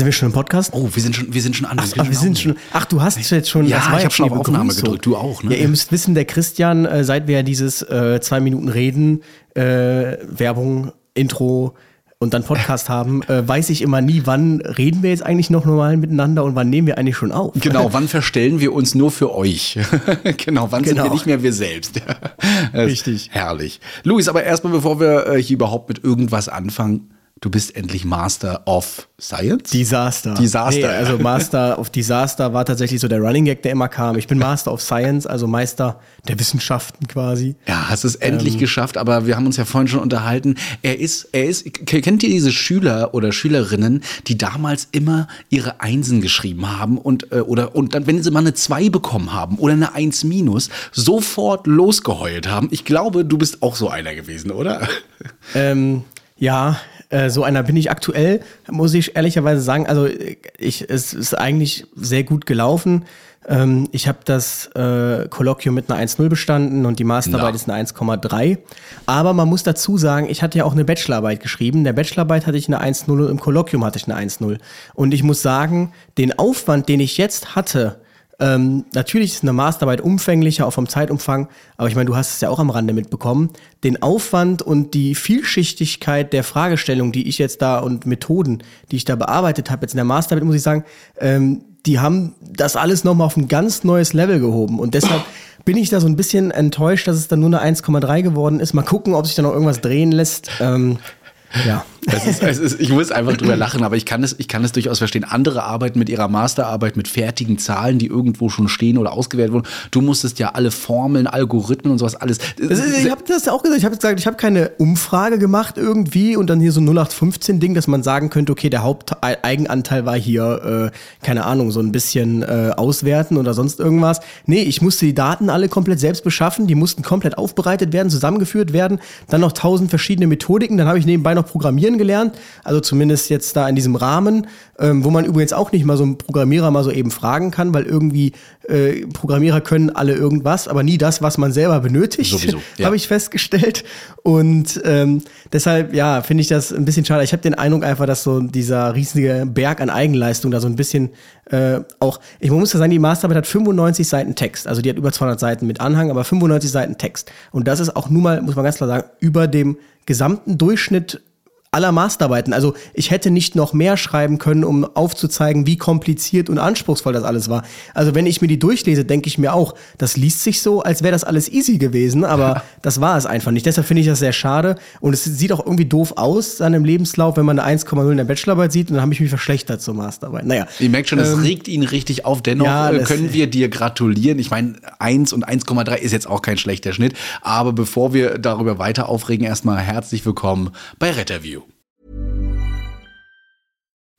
Sind wir schon im Podcast? Oh, wir sind schon, wir sind schon an. Ach, wir sind schon. Ach, du hast jetzt schon. Ja, ich habe schon auf Aufnahme Begrüßung. gedrückt. Du auch, ne? Ja, ihr müsst wissen, der Christian, äh, seit wir dieses äh, zwei Minuten reden, äh, Werbung, Intro und dann Podcast haben, äh, weiß ich immer nie, wann reden wir jetzt eigentlich noch normal miteinander und wann nehmen wir eigentlich schon auf. Genau, wann verstellen wir uns nur für euch? genau, wann sind Genau. wir nicht mehr wir selbst? Richtig. Herrlich. Luis, aber erstmal, bevor wir äh, hier überhaupt mit irgendwas anfangen, du bist endlich Master of Science? Disaster. Disaster, Nee, also Master of Disaster war tatsächlich so der Running Gag, der immer kam. Ich bin Master of Science, also Meister der Wissenschaften quasi. Ja, hast es endlich Ähm. geschafft, aber wir haben uns ja vorhin schon unterhalten. Er ist, er ist, kennt ihr diese Schüler oder Schülerinnen, die damals immer ihre Einsen geschrieben haben und, äh, oder, und dann, wenn sie mal eine 2 bekommen haben oder eine 1 minus, sofort losgeheult haben? Ich glaube, du bist auch so einer gewesen, oder? Ähm, ja, äh, so einer bin ich aktuell, muss ich ehrlicherweise sagen. Also ich, es ist eigentlich sehr gut gelaufen. Ähm, ich habe das äh, Kolloquium mit einer 1.0 bestanden und die Masterarbeit Na. ist eine 1,3. Aber man muss dazu sagen, ich hatte ja auch eine Bachelorarbeit geschrieben. In der Bachelorarbeit hatte ich eine 1.0 und im Kolloquium hatte ich eine 1.0. Und ich muss sagen, den Aufwand, den ich jetzt hatte, ähm, natürlich ist eine Masterarbeit umfänglicher, auch vom Zeitumfang, aber ich meine, du hast es ja auch am Rande mitbekommen. Den Aufwand und die Vielschichtigkeit der Fragestellung, die ich jetzt da und Methoden, die ich da bearbeitet habe, jetzt in der Masterarbeit, muss ich sagen, ähm, die haben das alles nochmal auf ein ganz neues Level gehoben. Und deshalb bin ich da so ein bisschen enttäuscht, dass es dann nur eine 1,3 geworden ist. Mal gucken, ob sich da noch irgendwas drehen lässt. Ähm, ja. Ist, ist, ich muss einfach drüber lachen, aber ich kann es, ich kann es durchaus verstehen. Andere arbeiten mit ihrer Masterarbeit mit fertigen Zahlen, die irgendwo schon stehen oder ausgewählt wurden. Du musstest ja alle Formeln, Algorithmen und sowas alles. Ist, ich habe das auch gesagt. Ich habe gesagt, ich habe keine Umfrage gemacht irgendwie und dann hier so ein 0815-Ding, dass man sagen könnte, okay, der Haupteigenanteil war hier, äh, keine Ahnung, so ein bisschen äh, auswerten oder sonst irgendwas. Nee, ich musste die Daten alle komplett selbst beschaffen. Die mussten komplett aufbereitet werden, zusammengeführt werden. Dann noch tausend verschiedene Methodiken. Dann habe ich nebenbei noch Programmieren gelernt. Also zumindest jetzt da in diesem Rahmen, ähm, wo man übrigens auch nicht mal so einen Programmierer mal so eben fragen kann, weil irgendwie äh, Programmierer können alle irgendwas, aber nie das, was man selber benötigt Sowieso, ja. habe ich festgestellt. Und ähm, deshalb, ja, finde ich das ein bisschen schade. Ich habe den Eindruck einfach, dass so dieser riesige Berg an Eigenleistung da so ein bisschen äh, auch, ich muss ja sagen, die Masterarbeit hat 95 Seiten Text. Also die hat über 200 Seiten mit Anhang, aber 95 Seiten Text. Und das ist auch nun mal, muss man ganz klar sagen, über dem gesamten Durchschnitt aller Masterarbeiten. Also ich hätte nicht noch mehr schreiben können, um aufzuzeigen, wie kompliziert und anspruchsvoll das alles war. Also wenn ich mir die durchlese, denke ich mir auch, das liest sich so, als wäre das alles easy gewesen, aber das war es einfach nicht. Deshalb finde ich das sehr schade und es sieht auch irgendwie doof aus dann im Lebenslauf, wenn man eine 1,0 in der Bachelorarbeit sieht und dann habe ich mich verschlechtert zur Masterarbeit. Naja, Ihr merkt schon, das regt ihn richtig auf. Dennoch Ähm, ja, äh, können wir dir gratulieren. Ich meine, 1 und 1,3 ist jetzt auch kein schlechter Schnitt. Aber bevor wir darüber weiter aufregen, erstmal herzlich willkommen bei Retterview.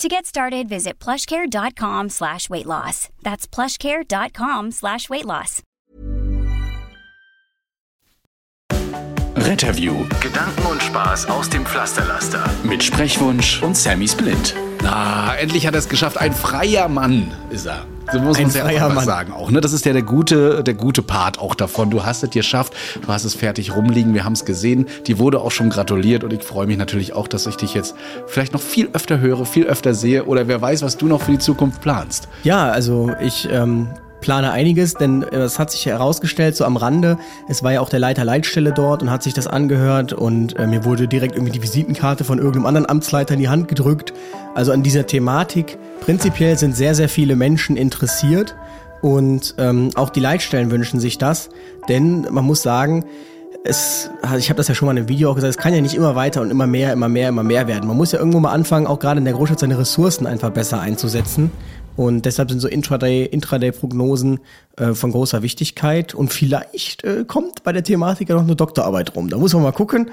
To get started, visit plushcare.com slash weight loss. That's plushcare.com slash weight loss. Retterview Gedanken und Spaß aus dem Pflasterlaster. mit Sprechwunsch und Sammy Splint. Na, endlich hat er es geschafft. Ein freier Mann ist er. So muss man es ja auch freier einfach sagen. Auch, ne? Das ist ja der gute, der gute Part auch davon. Du hast es geschafft, du hast es fertig rumliegen, wir haben es gesehen. Die wurde auch schon gratuliert und ich freue mich natürlich auch, dass ich dich jetzt vielleicht noch viel öfter höre, viel öfter sehe oder wer weiß, was du noch für die Zukunft planst. Ja, also ich ähm, plane einiges, denn äh, es hat sich herausgestellt, so am Rande, es war ja auch der Leiter Leitstelle dort und hat sich das angehört und äh, mir wurde direkt irgendwie die Visitenkarte von irgendeinem anderen Amtsleiter in die Hand gedrückt. Also an dieser Thematik prinzipiell sind sehr, sehr viele Menschen interessiert und ähm, auch die Leitstellen wünschen sich das, denn man muss sagen, es, also ich habe das ja schon mal in einem Video auch gesagt, es kann ja nicht immer weiter und immer mehr, immer mehr, immer mehr werden. Man muss ja irgendwo mal anfangen, auch gerade in der Großstadt seine Ressourcen einfach besser einzusetzen. Und deshalb sind so Intraday, Intraday-Prognosen äh, von großer Wichtigkeit. Und vielleicht äh, kommt bei der Thematik ja noch eine Doktorarbeit rum. Da muss man mal gucken.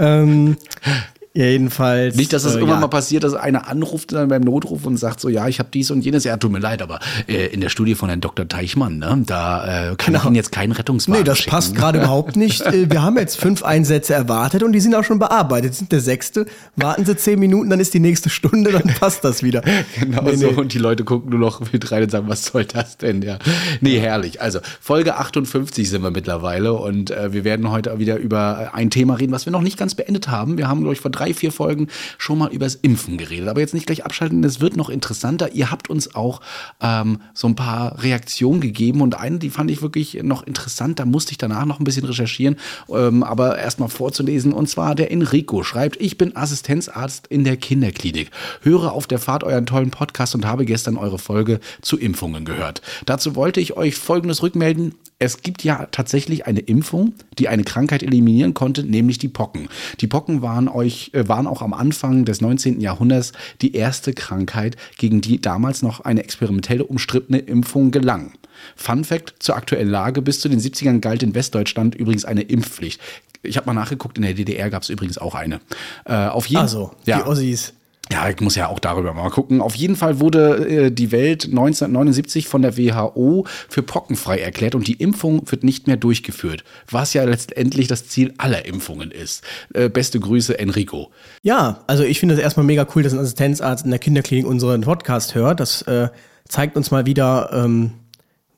ähm, Jedenfalls. Nicht, dass es äh, irgendwann ja. mal passiert, dass einer anruft dann beim Notruf und sagt so, ja, ich habe dies und jenes. Ja, tut mir leid, aber äh, in der Studie von Herrn Dr. Teichmann, ne, da äh, kann ich Ihnen jetzt keinen Rettungswagen Nee, das schicken. passt gerade überhaupt nicht. Äh, Wir haben jetzt fünf Einsätze erwartet und die sind auch schon bearbeitet. Sind der sechste. Warten Sie zehn Minuten, dann ist die nächste Stunde, dann passt das wieder. Genau Nee, so. nee. Und die Leute gucken nur noch mit rein und sagen, was soll das denn? Ja. Nee, herrlich. Also Folge 58 sind wir mittlerweile und äh, wir werden heute wieder über ein Thema reden, was wir noch nicht ganz beendet haben. Wir haben, glaube ich, vor drei, vier Folgen schon mal übers Impfen geredet. Aber jetzt nicht gleich abschalten, es wird noch interessanter. Ihr habt uns auch ähm, so ein paar Reaktionen gegeben und eine, die fand ich wirklich noch interessant. Da musste ich danach noch ein bisschen recherchieren, ähm, aber erstmal vorzulesen. Und zwar der Enrico schreibt, ich bin Assistenzarzt in der Kinderklinik. Höre auf der Fahrt euren tollen Podcast und habe gestern eure Folge zu Impfungen gehört. Dazu wollte ich euch Folgendes rückmelden. Es gibt ja tatsächlich eine Impfung, die eine Krankheit eliminieren konnte, nämlich die Pocken. Die Pocken waren, euch, äh, waren auch am Anfang des 19. Jahrhunderts die erste Krankheit, gegen die damals noch eine experimentelle umstrittene Impfung gelang. Fun Fact zur aktuellen Lage: Bis zu den 70ern galt in Westdeutschland übrigens eine Impfpflicht. Ich habe mal nachgeguckt, in der DDR gab es übrigens auch eine. Äh, auf jeden Also, ja. die Ossis. Ja, ich muss ja auch darüber mal gucken. Auf jeden Fall wurde äh, die Welt 1979 von der WHO für pockenfrei erklärt und die Impfung wird nicht mehr durchgeführt, was ja letztendlich das Ziel aller Impfungen ist. Äh, beste Grüße, Enrico. Ja, also ich finde es erstmal mega cool, dass ein Assistenzarzt in der Kinderklinik unseren Podcast hört. Das äh, zeigt uns mal wieder, ähm,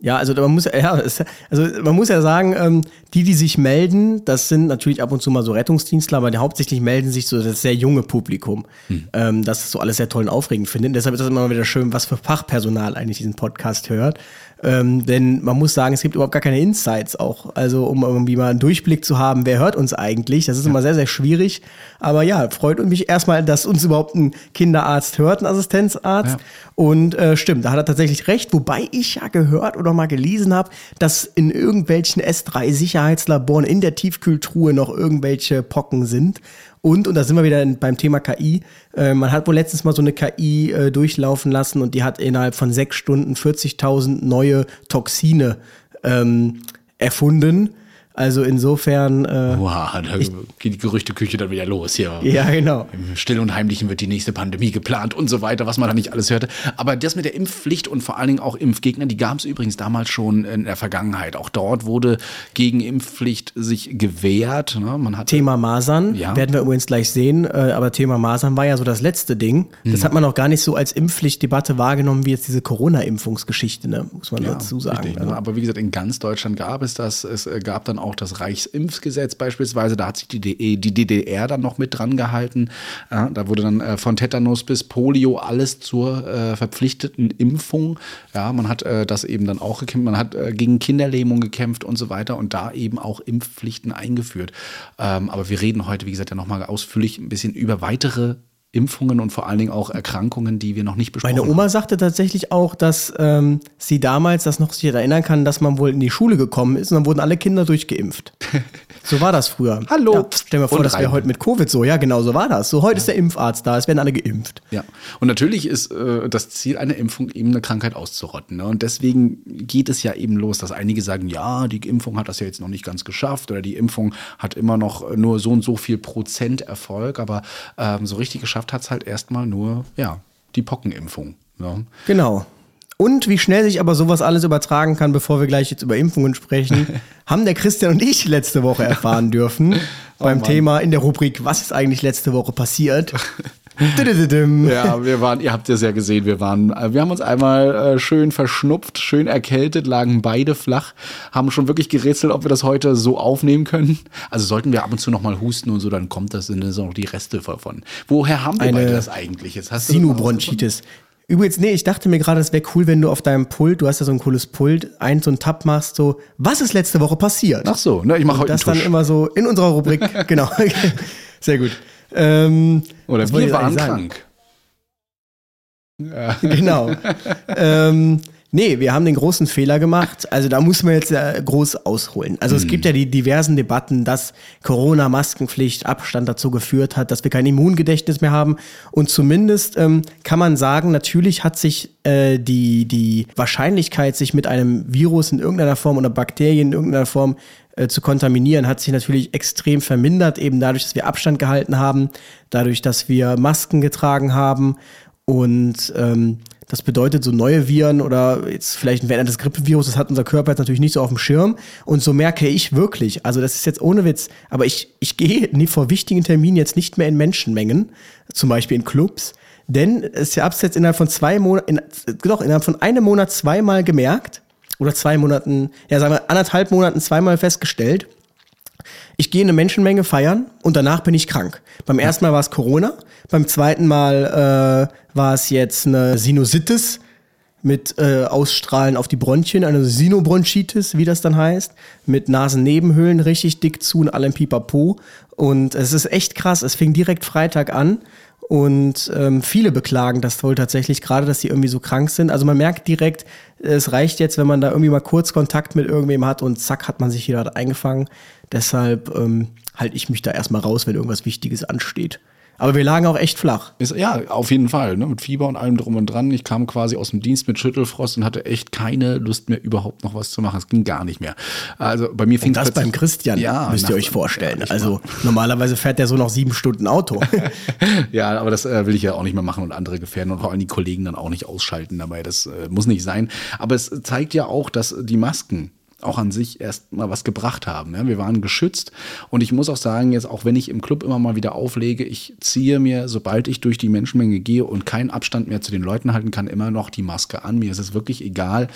ja, also man muss ja, es, also man muss ja sagen, ähm, die, die sich melden, das sind natürlich ab und zu mal so Rettungsdienstler, aber die hauptsächlich melden sich so das sehr junge Publikum, ähm, das so alles sehr toll und aufregend findet. Deshalb ist das immer wieder schön, was für Fachpersonal eigentlich diesen Podcast hört. Ähm, denn man muss sagen, es gibt überhaupt gar keine Insights auch. Also um irgendwie mal einen Durchblick zu haben, wer hört uns eigentlich. Das ist immer sehr, sehr schwierig. Aber ja, freut mich erstmal, dass uns überhaupt ein Kinderarzt hört, ein Assistenzarzt. Ja. Und äh, stimmt, da hat er tatsächlich recht. Wobei ich ja gehört oder mal gelesen habe, dass in irgendwelchen S3-Sicherheitslaboren in der Tiefkühltruhe noch irgendwelche Pocken sind. Und, und da sind wir wieder beim Thema KI, äh, man hat wohl letztens mal so eine KI äh, durchlaufen lassen und die hat innerhalb von sechs Stunden 40.000 neue Toxine ähm, erfunden. Also insofern, äh, Wow, da geht die Gerüchteküche dann wieder los hier. ja genau. Im Still und Heimlichen wird die nächste Pandemie geplant und so weiter, was man da nicht alles hörte. Aber das mit der Impfpflicht und vor allen Dingen auch Impfgegner, die gab es übrigens damals schon in der Vergangenheit. Auch dort wurde gegen Impfpflicht sich gewehrt. Ne? Man hat Thema Masern Ja. werden wir übrigens gleich sehen, äh, aber Thema Masern war ja so das letzte Ding. Das hat man auch gar nicht so als Impfpflichtdebatte wahrgenommen wie jetzt diese Corona-Impfungsgeschichte, ne? muss man dazu sagen. Richtig, Also, ne? Aber wie gesagt, in ganz Deutschland gab es das. Es äh, gab dann auch das Reichsimpfgesetz beispielsweise. Da hat sich die, DDR dann noch mit dran gehalten. Ja, da wurde dann äh, von Tetanus bis Polio alles zur äh, verpflichteten Impfung. Ja, man hat äh, das eben dann auch gekämpft. Man hat äh, gegen Kinderlähmung gekämpft und so weiter und da eben auch Impfpflichten eingeführt. Ähm, aber wir reden heute, wie gesagt, ja nochmal ausführlich ein bisschen über weitere Impfungen und vor allen Dingen auch Erkrankungen, die wir noch nicht besprochen Meine haben. Oma sagte tatsächlich auch, dass ähm, sie damals das noch sich erinnern kann, dass man wohl in die Schule gekommen ist und dann wurden alle Kinder durchgeimpft. So war das früher. Hallo. Ja, stell dir vor, Und das wäre heute mit Covid so. Ja, genau so war das. So heute ist der Impfarzt da, es werden alle geimpft. Ja, und natürlich ist äh, das Ziel einer Impfung eben eine Krankheit auszurotten. Ne? Und deswegen geht es ja eben los, dass einige sagen, ja, die Impfung hat das ja jetzt noch nicht ganz geschafft oder die Impfung hat immer noch nur so und so viel Prozent Erfolg, aber ähm, so richtig geschafft hat es halt erstmal nur, ja, die Pockenimpfung. Ne? Genau. Und wie schnell sich aber sowas alles übertragen kann, bevor wir gleich jetzt über Impfungen sprechen, haben der Christian und ich letzte Woche erfahren dürfen. beim Mann. Thema in der Rubrik Was ist eigentlich letzte Woche passiert? Ja, wir waren, ihr habt es ja gesehen, wir waren, äh, wir haben uns einmal äh, schön verschnupft, schön erkältet, lagen beide flach, haben schon wirklich gerätselt, ob wir das heute so aufnehmen können. Also sollten wir ab und zu noch mal husten und so, dann kommt das, sind das noch die Reste davon. Woher haben wir Eine beide das eigentlich? Jetzt hast Sinubronchitis. Übrigens, nee, ich dachte mir gerade, es wäre cool, wenn du auf deinem Pult, du hast ja so ein cooles Pult, ein so einen Tab machst, so, was ist letzte Woche passiert? Ach so, ne, ich mache heute das dann immer so in unserer Rubrik, genau. Sehr gut. Ähm, Oder wir ich waren krank. Genau. ähm, nee, wir haben den großen Fehler gemacht. Also da muss man jetzt äh, groß ausholen. Also es gibt ja die diversen Debatten, dass Corona, Maskenpflicht, Abstand dazu geführt hat, dass wir kein Immungedächtnis mehr haben. Und zumindest ähm, kann man sagen, natürlich hat sich äh, die, die Wahrscheinlichkeit, sich mit einem Virus in irgendeiner Form oder Bakterien in irgendeiner Form äh, zu kontaminieren, hat sich natürlich extrem vermindert, eben dadurch, dass wir Abstand gehalten haben, dadurch, dass wir Masken getragen haben und ähm, das bedeutet, so neue Viren oder jetzt vielleicht ein verändertes Grippevirus, das hat unser Körper jetzt natürlich nicht so auf dem Schirm. Und so merke ich wirklich, also das ist jetzt ohne Witz, aber ich, ich gehe nie vor wichtigen Terminen jetzt nicht mehr in Menschenmengen, zum Beispiel in Clubs, denn es habe es jetzt innerhalb von zwei Monaten, doch, innerhalb von einem Monat zweimal gemerkt, oder zwei Monaten, ja, sagen wir anderthalb Monaten zweimal festgestellt, ich gehe eine Menschenmenge feiern und danach bin ich krank. Beim ersten Mal war es Corona, beim zweiten Mal äh, war es jetzt eine Sinusitis mit äh, Ausstrahlen auf die Bronchien, eine Sinobronchitis, wie das dann heißt, mit Nasennebenhöhlen richtig dick zu und allem Pipapo. Und es ist echt krass. Es fing direkt Freitag an und ähm, viele beklagen das wohl tatsächlich, gerade dass sie irgendwie so krank sind. Also man merkt direkt, es reicht jetzt, wenn man da irgendwie mal kurz Kontakt mit irgendwem hat und zack, hat man sich wieder eingefangen. Deshalb ähm, halte ich mich da erstmal raus, wenn irgendwas Wichtiges ansteht. Aber wir lagen auch echt flach. Ist, ja, auf jeden Fall. Ne? Mit Fieber und allem drum und dran. Ich kam quasi aus dem Dienst mit Schüttelfrost und hatte echt keine Lust mehr, überhaupt noch was zu machen. Es ging gar nicht mehr. Also bei mir fing und das beim Christian, ja, müsst ihr euch vorstellen. also normalerweise fährt der so noch sieben Stunden Auto. ja, aber das äh, will ich ja auch nicht mehr machen und andere gefährden und vor allem die Kollegen dann auch nicht ausschalten dabei. Das äh, muss nicht sein. Aber es zeigt ja auch, dass die Masken auch an sich erst mal was gebracht haben. Ja, wir waren geschützt und ich muss auch sagen, jetzt auch wenn ich im Club immer mal wieder auflege, ich ziehe mir, sobald ich durch die Menschenmenge gehe und keinen Abstand mehr zu den Leuten halten kann, immer noch die Maske an. Mir ist es wirklich egal.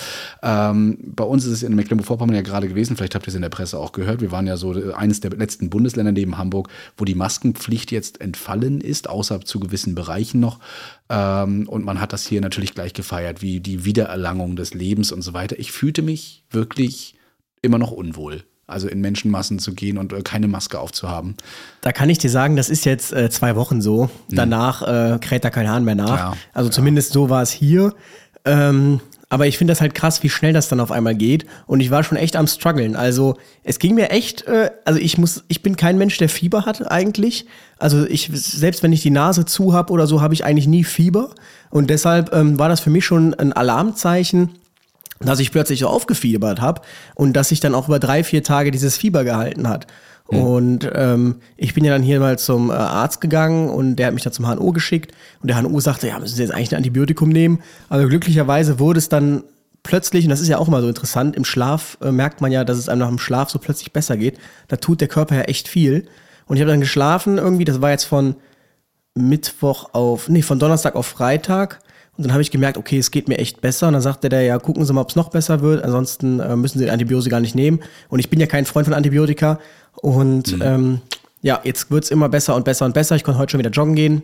Ähm, bei uns ist es in Mecklenburg-Vorpommern ja gerade gewesen, vielleicht habt ihr es in der Presse auch gehört, wir waren ja so eines der letzten Bundesländer neben Hamburg, wo die Maskenpflicht jetzt entfallen ist, außer zu gewissen Bereichen noch. Ähm, und man hat das hier natürlich gleich gefeiert, wie die Wiedererlangung des Lebens und so weiter. Ich fühlte mich wirklich immer noch unwohl. Also in Menschenmassen zu gehen und äh, keine Maske aufzuhaben. Da kann ich dir sagen, das ist jetzt äh, zwei Wochen so. Danach äh, kräht da kein Hahn mehr nach. Ja, also zumindest so war es hier. Ähm, aber ich finde das halt krass, wie schnell das dann auf einmal geht. Und ich war schon echt am struggeln. Also es ging mir echt, äh, also ich muss, ich bin kein Mensch, der Fieber hat eigentlich. Also ich, selbst wenn ich die Nase zu habe oder so, habe ich eigentlich nie Fieber. Und deshalb ähm, war das für mich schon ein Alarmzeichen, dass ich plötzlich so aufgefiebert habe und dass sich dann auch über drei, vier Tage dieses Fieber gehalten hat. Mhm. Und ähm, ich bin ja dann hier mal zum äh, Arzt gegangen und der hat mich dann zum HNO geschickt und der HNO sagte, ja, müssen Sie jetzt eigentlich ein Antibiotikum nehmen. Aber glücklicherweise wurde es dann plötzlich, und das ist ja auch immer so interessant, im Schlaf äh, merkt man ja, dass es einem nach dem Schlaf so plötzlich besser geht. Da tut der Körper ja echt viel. Und ich habe dann geschlafen irgendwie, das war jetzt von Mittwoch auf, nee, von Donnerstag auf Freitag. Und dann habe ich gemerkt, okay, es geht mir echt besser. Und dann sagte der, ja, gucken Sie mal, ob es noch besser wird. Ansonsten äh, müssen Sie Antibiotika gar nicht nehmen. Und ich bin ja kein Freund von Antibiotika. Und mhm. ähm, ja, jetzt wird's immer besser und besser und besser. Ich konnte heute schon wieder joggen gehen.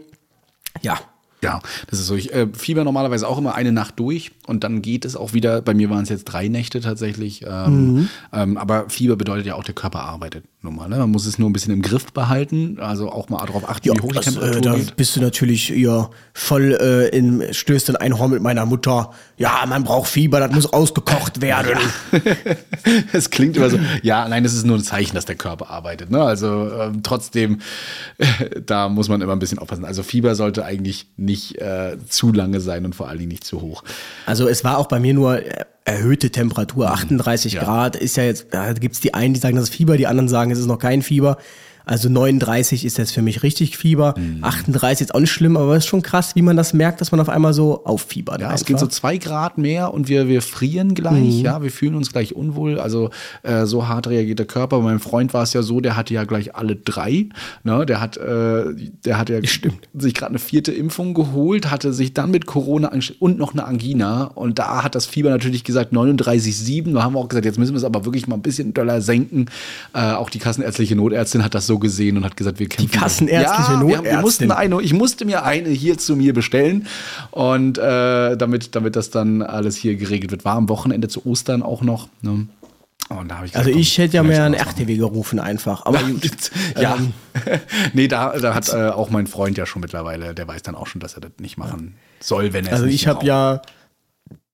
Ja, ja, das ist so. Ich äh, fieber normalerweise auch immer eine Nacht durch und dann geht es auch wieder. Bei mir waren es jetzt drei Nächte tatsächlich. Ähm, mhm. ähm, aber Fieber bedeutet ja auch, der Körper arbeitet nun mal. Ne? Man muss es nur ein bisschen im Griff behalten. Also auch mal darauf achten, ja, wie hoch das, die Temperatur äh, da bist du natürlich ja, voll äh, in, stößt in ein Horn mit meiner Mutter. Ja, man braucht Fieber, das muss ausgekocht werden. Es klingt immer so. Ja, nein, das ist nur ein Zeichen, dass der Körper arbeitet. Ne? Also ähm, trotzdem, da muss man immer ein bisschen aufpassen. Also Fieber sollte eigentlich nicht nicht äh, zu lange sein und vor allen Dingen nicht zu hoch. Also es war auch bei mir nur äh, erhöhte Temperatur, 38 mhm. ja. Grad ist ja jetzt, da gibt es die einen, die sagen, das ist Fieber, die anderen sagen, es ist noch kein Fieber. Also 39 ist jetzt für mich richtig Fieber. Mhm. 38 ist auch nicht schlimm, aber es ist schon krass, wie man das merkt, dass man auf einmal so auffiebert. Ja, einfach. es geht so zwei Grad mehr und wir, wir frieren gleich, mhm. ja, wir fühlen uns gleich unwohl. Also äh, so hart reagiert der Körper. Bei meinem Freund war es ja so, der hatte ja gleich alle drei. Ne? Der hat, äh, der hat ja Stimmt. sich gerade eine vierte Impfung geholt, hatte sich dann mit Corona und noch eine Angina. Und da hat das Fieber natürlich gesagt 39,7. Da haben wir auch gesagt, jetzt müssen wir es aber wirklich mal ein bisschen doller senken. Äh, auch die kassenärztliche Notärztin hat das so gesehen und hat gesagt, wir kämpfen. Die kassenärztliche ja, Notärztin. Wir, wir mussten eine, ich musste mir eine hier zu mir bestellen und äh, damit, damit das dann alles hier geregelt wird. War am Wochenende zu Ostern auch noch. Ne? Ich also ich hätte ja mehr ein RTW gerufen einfach. Aber ja, ähm, nee, da, da hat äh, auch mein Freund ja schon mittlerweile, der weiß dann auch schon, dass er das nicht machen soll, wenn er Also ich habe ja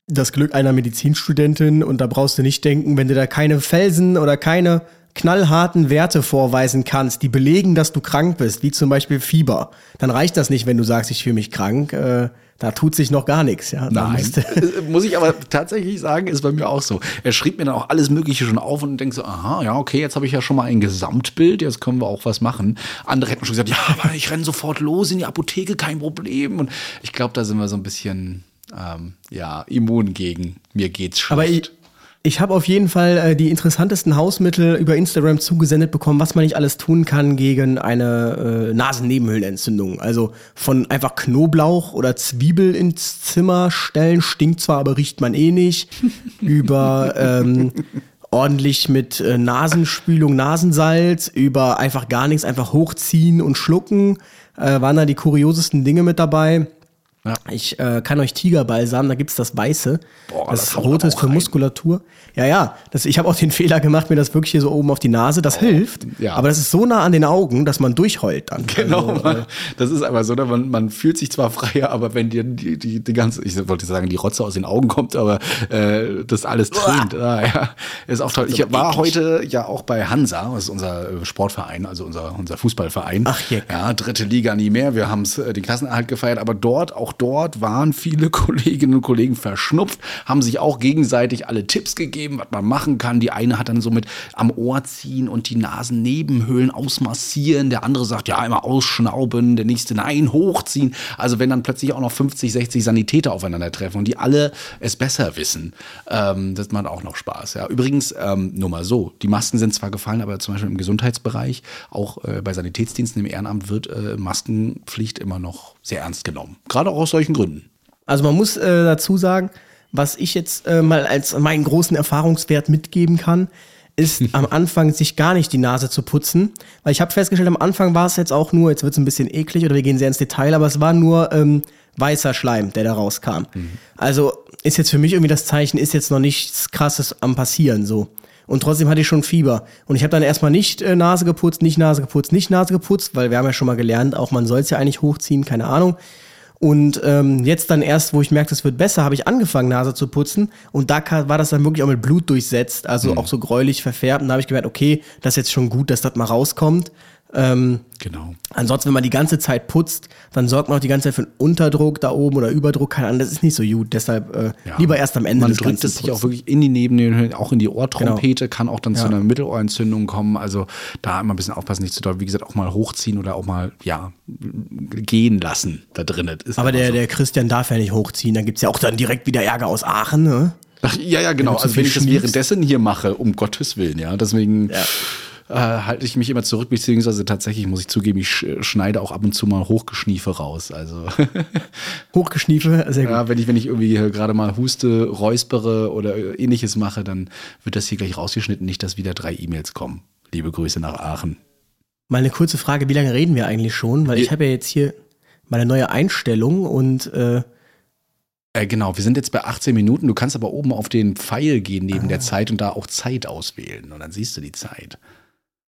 das Glück einer Medizinstudentin und da brauchst du nicht denken, wenn du da keine Felsen oder keine knallharten Werte vorweisen kannst, die belegen, dass du krank bist, wie zum Beispiel Fieber, dann reicht das nicht, wenn du sagst, ich fühle mich krank. Äh, da tut sich noch gar nichts. Ja. Da Nein. Muss ich aber tatsächlich sagen, ist bei mir auch so. Er schrieb mir dann auch alles Mögliche schon auf und denkt so, aha, ja, okay, jetzt habe ich ja schon mal ein Gesamtbild, jetzt können wir auch was machen. Andere hätten schon gesagt, ja, aber ich renne sofort los in die Apotheke, kein Problem. Und ich glaube, da sind wir so ein bisschen, ähm, ja, immun gegen. Mir geht's schlecht. Aber ich, ich habe auf jeden Fall äh, die interessantesten Hausmittel über Instagram zugesendet bekommen, was man nicht alles tun kann gegen eine äh, Nasennebenhöhlenentzündung. Also von einfach Knoblauch oder Zwiebel ins Zimmer stellen, stinkt zwar, aber riecht man eh nicht. über ähm, ordentlich mit äh, Nasenspülung, Nasensalz, über einfach gar nichts, einfach hochziehen und schlucken. Äh, waren da die kuriosesten Dinge mit dabei. Ja. Ich äh, kann euch Tigerbalsam, da gibt's das Weiße. Boah, das, das Rote ist für rein. Muskulatur. Ja, ja. Das, ich habe auch den Fehler gemacht, mir das wirklich hier so oben auf die Nase. Das hilft. Oh, ja. Aber das ist so nah an den Augen, dass man durchheult dann. Genau, Also, man, das ist aber so, ne, man, man fühlt sich zwar freier, aber wenn dir die, die, die ganze, ich wollte sagen, die Rotze aus den Augen kommt, aber äh, das alles tränt. Ah, ja, ist auch toll. Ich war heute ja auch bei Hansa, das ist unser äh, Sportverein, also unser, unser Fußballverein. Ach, Jeck. Ja, dritte Liga nie mehr. Wir haben äh, den Klassenerhalt gefeiert, aber dort, auch dort waren viele Kolleginnen und Kollegen verschnupft, haben sich auch gegenseitig alle Tipps gegeben, was man machen kann. Die eine hat dann so mit am Ohr ziehen und die Nasennebenhöhlen ausmassieren. Der andere sagt, ja, immer ausschnauben. Der nächste, nein, hochziehen. Also wenn dann plötzlich auch noch 50, 60 Sanitäter aufeinandertreffen und die alle es besser wissen, ähm, das macht auch noch Spaß. Ja. Übrigens, ähm, nur mal so, die Masken sind zwar gefallen, aber zum Beispiel im Gesundheitsbereich, auch äh, bei Sanitätsdiensten im Ehrenamt wird äh, Maskenpflicht immer noch sehr ernst genommen. Gerade auch aus solchen Gründen. Also man muss äh, dazu sagen, was ich jetzt äh, mal als meinen großen Erfahrungswert mitgeben kann, ist am Anfang sich gar nicht die Nase zu putzen. Weil ich habe festgestellt, am Anfang war es jetzt auch nur, jetzt wird es ein bisschen eklig oder wir gehen sehr ins Detail, aber es war nur ähm, weißer Schleim, der da rauskam. Also ist jetzt für mich irgendwie das Zeichen, ist jetzt noch nichts krasses am passieren so. Und trotzdem hatte ich schon Fieber. Und ich habe dann erstmal nicht äh, Nase geputzt, nicht Nase geputzt, nicht Nase geputzt, weil wir haben ja schon mal gelernt, auch man soll es ja eigentlich hochziehen, keine Ahnung. Und ähm, jetzt dann erst, wo ich merkte, es wird besser, habe ich angefangen, Nase zu putzen. Und da war das dann wirklich auch mit Blut durchsetzt, also auch so gräulich verfärbt. Und da habe ich gemerkt, okay, das ist jetzt schon gut, dass das mal rauskommt. Ähm, Genau. ansonsten, wenn man die ganze Zeit putzt, dann sorgt man auch die ganze Zeit für einen Unterdruck da oben oder Überdruck. Keine Ahnung, das ist nicht so gut. Deshalb äh, Ja. lieber erst am Ende Man des drückt es sich auch wirklich in die Nebenhöhlen, auch in die Ohrtrompete, kann auch dann zu Ja. einer Mittelohrentzündung kommen. Also da immer ein bisschen aufpassen, nicht zu doll. Wie gesagt, auch mal hochziehen oder auch mal, ja, gehen lassen da drin. Das Ist Aber der, so. der Christian darf ja nicht hochziehen. Dann gibt's ja auch dann direkt wieder Ärger aus Aachen. Ne? Ach, ja, ja, genau. Wenn zu Also wenn ich das währenddessen hier mache, um Gottes Willen, ja. Deswegen Ja. Äh, halte ich mich immer zurück, beziehungsweise tatsächlich muss ich zugeben, ich sch- schneide auch ab und zu mal Hochgeschniefe raus. Also Hochgeschniefe, sehr gut. ja, wenn ich, wenn ich irgendwie hier gerade mal huste, räuspere oder ähnliches mache, dann wird das hier gleich rausgeschnitten, nicht, dass wieder drei E-Mails kommen. Liebe Grüße nach Aachen. Mal eine kurze Frage, wie lange reden wir eigentlich schon? Weil ich habe ja jetzt hier meine neue Einstellung und äh, Äh, genau, wir sind jetzt bei 18 Minuten. Du kannst aber oben auf den Pfeil gehen neben Ah. der Zeit und da auch Zeit auswählen. Und dann siehst du die Zeit.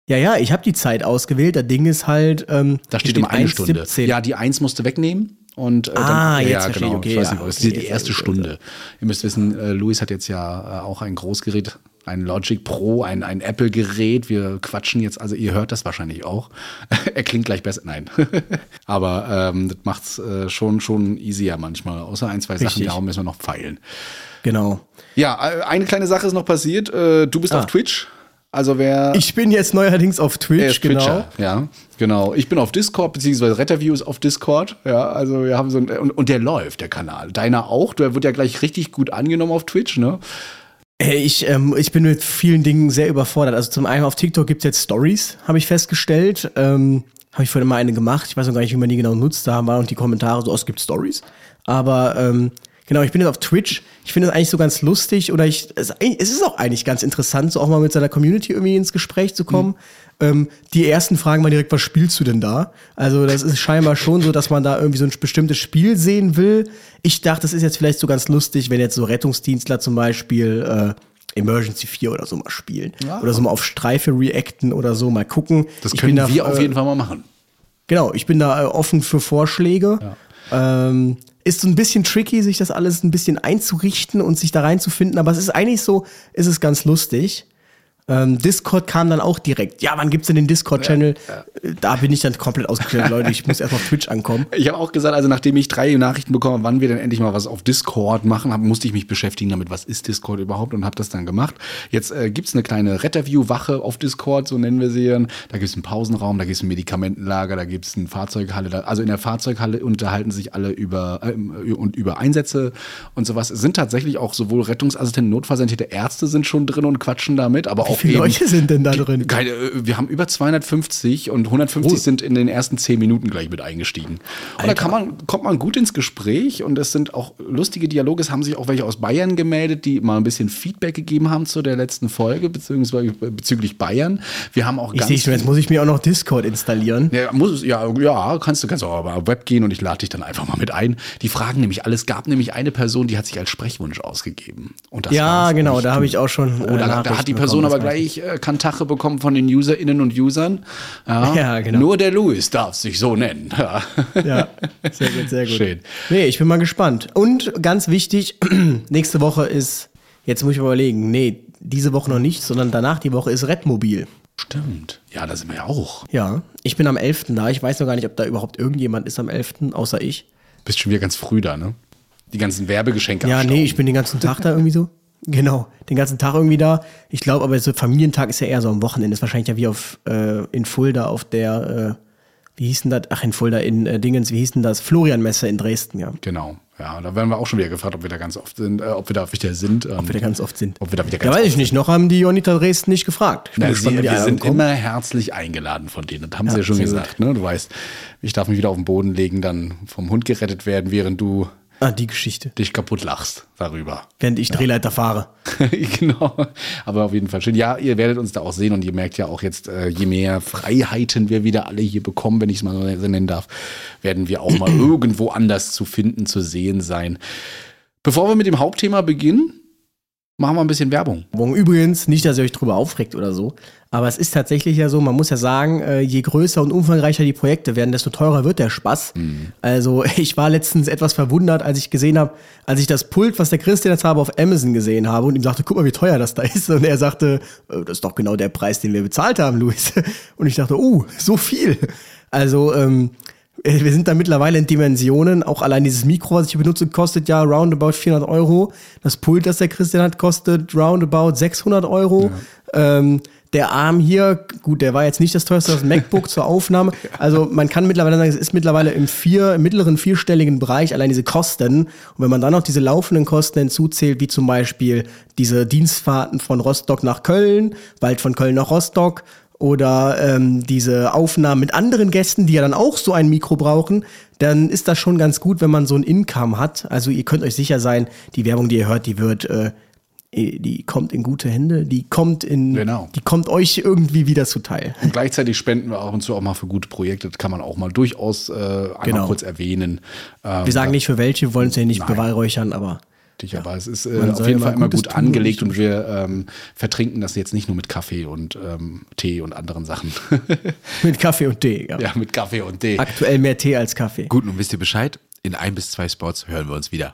Ja, ja, ich habe die Zeit ausgewählt. Das Ding ist halt, ähm, Da hier steht immer eine Stunde. 1,17. Ja, die eins musst du wegnehmen. Und äh, Ah, dann, jetzt ja, genau. ich. Okay, ich weiß ja, nicht, das ist okay, die erste. Stunde. Ihr müsst wissen, äh, Luis hat jetzt ja äh, auch ein Großgerät, ein Logic Pro, ein, ein Apple-Gerät. Wir quatschen jetzt, also ihr hört das wahrscheinlich auch. er klingt gleich besser. Nein. Aber ähm, das macht's äh, schon, schon easier manchmal. Außer ein, zwei Sachen, Richtig. darum müssen wir noch feilen. Genau. Ja, äh, eine kleine Sache ist noch passiert. Äh, Du bist Ah. auf Twitch. Also wer. Ich bin jetzt neuerdings auf Twitch, genau. Twitcher, ja, genau. Ich bin auf Discord, beziehungsweise Retterview ist auf Discord, ja, also wir haben so ein, und, und der läuft, der Kanal. Deiner auch, der wird ja gleich richtig gut angenommen auf Twitch, ne? Äh, Ich, ähm, ich bin mit vielen Dingen sehr überfordert. Also zum einen auf TikTok gibt's jetzt Stories, habe ich festgestellt. Ähm, habe ich vorhin mal eine gemacht. Ich weiß noch gar nicht, wie man die genau nutzt. Da waren und die Kommentare so, oh, es gibt Stories. Aber ähm, genau, ich bin jetzt auf Twitch. Ich finde es eigentlich so ganz lustig oder ich, es, es ist auch eigentlich ganz interessant, so auch mal mit seiner Community irgendwie ins Gespräch zu kommen. Ähm, die ersten fragen mal direkt, was spielst du denn da? Also das ist scheinbar schon so, dass man da irgendwie so ein bestimmtes Spiel sehen will. Ich dachte, das ist jetzt vielleicht so ganz lustig, wenn jetzt so Rettungsdienstler zum Beispiel äh, Emergency 4 oder so mal spielen. Ja. Oder so mal auf Streife reacten oder so, mal gucken. Das können bin da, wir auf jeden Fall mal machen. Genau, ich bin da äh, offen für Vorschläge. Ähm, ist so ein bisschen tricky, sich das alles ein bisschen einzurichten und sich da reinzufinden, aber es ist eigentlich so, ist es ganz lustig. Ähm, Discord kam dann auch direkt. Ja, wann gibt's denn den Discord-Channel? Äh, Da bin ich dann komplett ausgestellt, Leute. Ich muss erst auf Twitch ankommen. Ich habe auch gesagt, also nachdem ich drei Nachrichten bekomme, wann wir denn endlich mal was auf Discord machen, hab, musste ich mich beschäftigen damit, was ist Discord überhaupt und habe das dann gemacht. Jetzt äh, gibt's eine kleine Retterview-Wache auf Discord, so nennen wir sie. dann. Da gibt's einen Pausenraum, da gibt's ein Medikamentenlager, da gibt's eine Fahrzeughalle. Da, also in der Fahrzeughalle unterhalten sich alle über äh, und über Einsätze und sowas. Es sind tatsächlich auch sowohl Rettungsassistenten, Notfallsanitäter, Ärzte sind schon drin und quatschen damit, aber auch viele eben Leute sind denn da drin? keine, äh, wir haben über 250 und 150 Oh. sind in den ersten 10 Minuten gleich mit eingestiegen. Und da kann man, kommt man gut ins Gespräch und es sind auch lustige Dialoge. Es haben sich auch welche aus Bayern gemeldet, die mal ein bisschen Feedback gegeben haben zu der letzten Folge, beziehungsweise bezüglich Bayern. Wir haben auch Ich ganz sehe schon, jetzt muss ich mir auch noch Discord installieren. ja, muss, ja, ja, kannst du, kannst auch aber auf Web gehen und ich lade dich dann einfach mal mit ein. Die fragen nämlich alles. Es gab nämlich eine Person, die hat sich als Sprechwunsch ausgegeben. Ja, genau, da habe ich auch schon. Oh, da, da hat die Person aber. Gleich äh, Kantache bekommen von den UserInnen und Usern. Ja, Ja, genau. Nur der Louis darf sich so nennen. Ja. Ja, sehr gut, sehr gut. Schön. Nee, ich bin mal gespannt. Und ganz wichtig, nächste Woche ist, jetzt muss ich mal überlegen, nee, diese Woche noch nicht, sondern danach die Woche ist Redmobil. Stimmt. Ja, da sind wir ja auch. Ja, ich bin am 11. da. Ich weiß noch gar nicht, ob da überhaupt irgendjemand ist am 11., außer ich. Bist schon wieder ganz früh da, ne? Die ganzen Werbegeschenke Ja, nee, abstauben. ich bin den ganzen Tag da irgendwie so. Genau, den ganzen Tag irgendwie da. Ich glaube aber, so Familientag ist ja eher so am Wochenende. Ist wahrscheinlich ja wie auf äh, in Fulda auf der, äh, wie hieß denn das? Ach, in Fulda in äh, Dingens, wie hieß denn das? Florianmesse in Dresden, ja. Genau. Ja, da werden wir auch schon wieder gefragt, ob wir da ganz oft sind, äh, ob wir da wieder sind. Ähm, Ob wir da ganz oft sind. Ob wir da wieder Ja, ganz weiß oft ich nicht. Noch haben die Jonita Dresden nicht gefragt. Na, gespannt, sie, wir sind kommt. immer herzlich eingeladen von denen. Das haben sie Ja, ja schon gesagt. Ne? Du weißt, ich darf mich wieder auf den Boden legen, dann vom Hund gerettet werden, während du Ah, die Geschichte. dich kaputt lachst darüber. Während ich Drehleiter fahre. genau. Aber auf jeden Fall schön. Ja, ihr werdet uns da auch sehen und ihr merkt ja auch jetzt, äh, je mehr Freiheiten wir wieder alle hier bekommen, wenn ich es mal so nennen darf, werden wir auch mal irgendwo anders zu finden, zu sehen sein. Bevor wir mit dem Hauptthema beginnen, machen wir ein bisschen Werbung. Übrigens, nicht, dass ihr euch drüber aufregt oder so, aber es ist tatsächlich ja so, man muss ja sagen, äh, je größer und umfangreicher die Projekte werden, desto teurer wird der Spaß. Also ich war letztens etwas verwundert, als ich gesehen habe, als ich das Pult, was der Christian jetzt habe, auf Amazon gesehen habe und ihm sagte, guck mal, wie teuer das da ist. Und er sagte, äh, das ist doch genau der Preis, den wir bezahlt haben, Luis. Und ich dachte, uh, so viel. Also, ähm, äh, wir sind da mittlerweile in Dimensionen. Auch allein dieses Mikro, was ich hier benutze, kostet ja roundabout 400 Euro. Das Pult, das der Christian hat, kostet roundabout 600 Euro. Ähm, der Arm hier, gut, der war jetzt nicht das teuerste, das MacBook zur Aufnahme. Also man kann mittlerweile sagen, es ist mittlerweile im, vier, im mittleren vierstelligen Bereich allein diese Kosten. Und wenn man dann noch diese laufenden Kosten hinzuzählt, wie zum Beispiel diese Dienstfahrten von Rostock nach Köln, bald von Köln nach Rostock, oder ähm, diese Aufnahmen mit anderen Gästen, die ja dann auch so ein Mikro brauchen, dann ist das schon ganz gut, wenn man so ein Income hat. Also ihr könnt euch sicher sein, die Werbung, die ihr hört, die wird, äh, die kommt in gute Hände, die kommt in, Genau. die kommt euch irgendwie wieder zuteil. Und gleichzeitig spenden wir ab und zu auch mal für gute Projekte. Das kann man auch mal durchaus äh, einmal Genau. kurz erwähnen. Ähm, Wir sagen nicht für welche, wir wollen es ja nicht Nein. beweihräuchern, aber Richtig, aber es ist äh, auf jeden Fall immer gut angelegt und wir ähm, vertrinken das jetzt nicht nur mit Kaffee und ähm, Tee und anderen Sachen. mit Kaffee und Tee. Ja. ja, mit Kaffee und Tee. Aktuell mehr Tee als Kaffee. Gut, nun wisst ihr Bescheid. In ein bis zwei Spots hören wir uns wieder.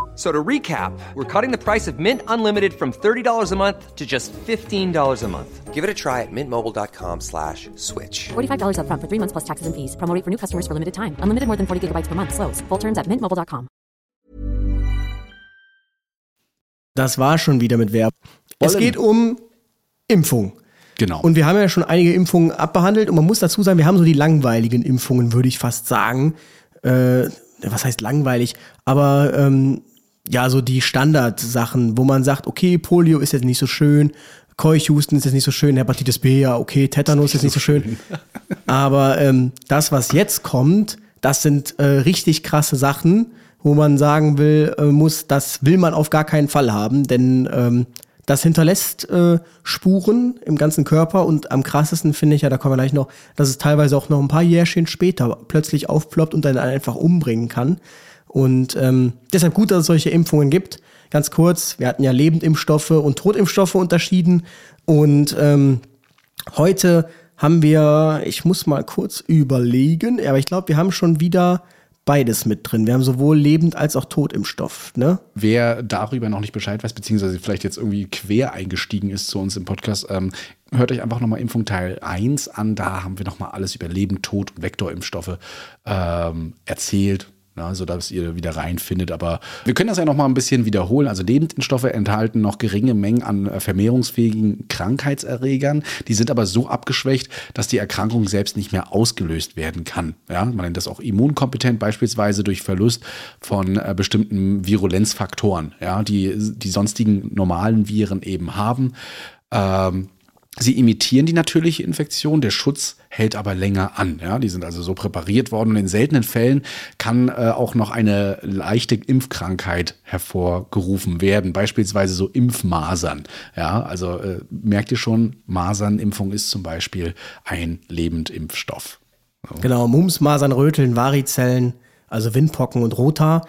So to recap, we're cutting the price of Mint Unlimited from $30 a month to just $15 a month. Give it a try at mintmobile.com slash switch. $45 upfront for three months plus taxes and fees. Promo rate for new customers for limited time. Unlimited more than 40 gigabytes per month. Slows. Full terms at mintmobile.com. Das war schon wieder mit Werbung. Es geht um Impfung. Genau. Und wir haben ja schon einige Impfungen abbehandelt und man muss dazu sagen, wir haben so die langweiligen Impfungen, würde ich fast sagen. Äh, was heißt langweilig? Aber ähm, ja, so die Standardsachen, wo man sagt, okay, Polio ist jetzt nicht so schön, Keuchhusten ist jetzt nicht so schön, Hepatitis B, ja, okay, Tetanus ist nicht so schön. Aber ähm, das, was jetzt kommt, das sind äh, richtig krasse Sachen, wo man sagen will, äh, muss, das will man auf gar keinen Fall haben, denn ähm, das hinterlässt äh, Spuren im ganzen Körper und am krassesten finde ich ja, da kommen wir gleich noch, dass es teilweise auch noch ein paar Jährchen später plötzlich aufploppt und dann einfach umbringen kann. Und ähm, deshalb gut, dass es solche Impfungen gibt. ganz kurz, wir hatten ja Lebendimpfstoffe und Totimpfstoffe unterschieden. Und ähm, heute haben wir, ich muss mal kurz überlegen, aber ich glaube, wir haben schon wieder beides mit drin. Wir haben sowohl Lebend- als auch Totimpfstoff. Ne? Wer darüber noch nicht Bescheid weiß, beziehungsweise vielleicht jetzt irgendwie quer eingestiegen ist zu uns im Podcast, ähm, hört euch einfach nochmal Impfung Teil 1 an. Da haben wir nochmal alles über Leben, Tod und Vektorimpfstoffe ähm, erzählt. Ja, sodass ihr wieder reinfindet. Aber wir können das ja noch mal ein bisschen wiederholen. Also Lebendimpfstoffe enthalten noch geringe Mengen an äh, vermehrungsfähigen Krankheitserregern. Die sind aber so abgeschwächt, dass die Erkrankung selbst nicht mehr ausgelöst werden kann. Ja, man nennt das auch immunkompetent, beispielsweise durch Verlust von äh, bestimmten Virulenzfaktoren, ja, die die sonstigen normalen Viren eben haben. Ähm, Sie imitieren die natürliche Infektion, der Schutz hält aber länger an. Ja, die sind also so präpariert worden und in seltenen Fällen kann äh, auch noch eine leichte Impfkrankheit hervorgerufen werden, beispielsweise so Impfmasern. Ja, also äh, merkt ihr schon, Masernimpfung ist zum Beispiel ein Lebendimpfstoff. Genau, Mumps, Masern, Röteln, Varizellen, also Windpocken und Rota.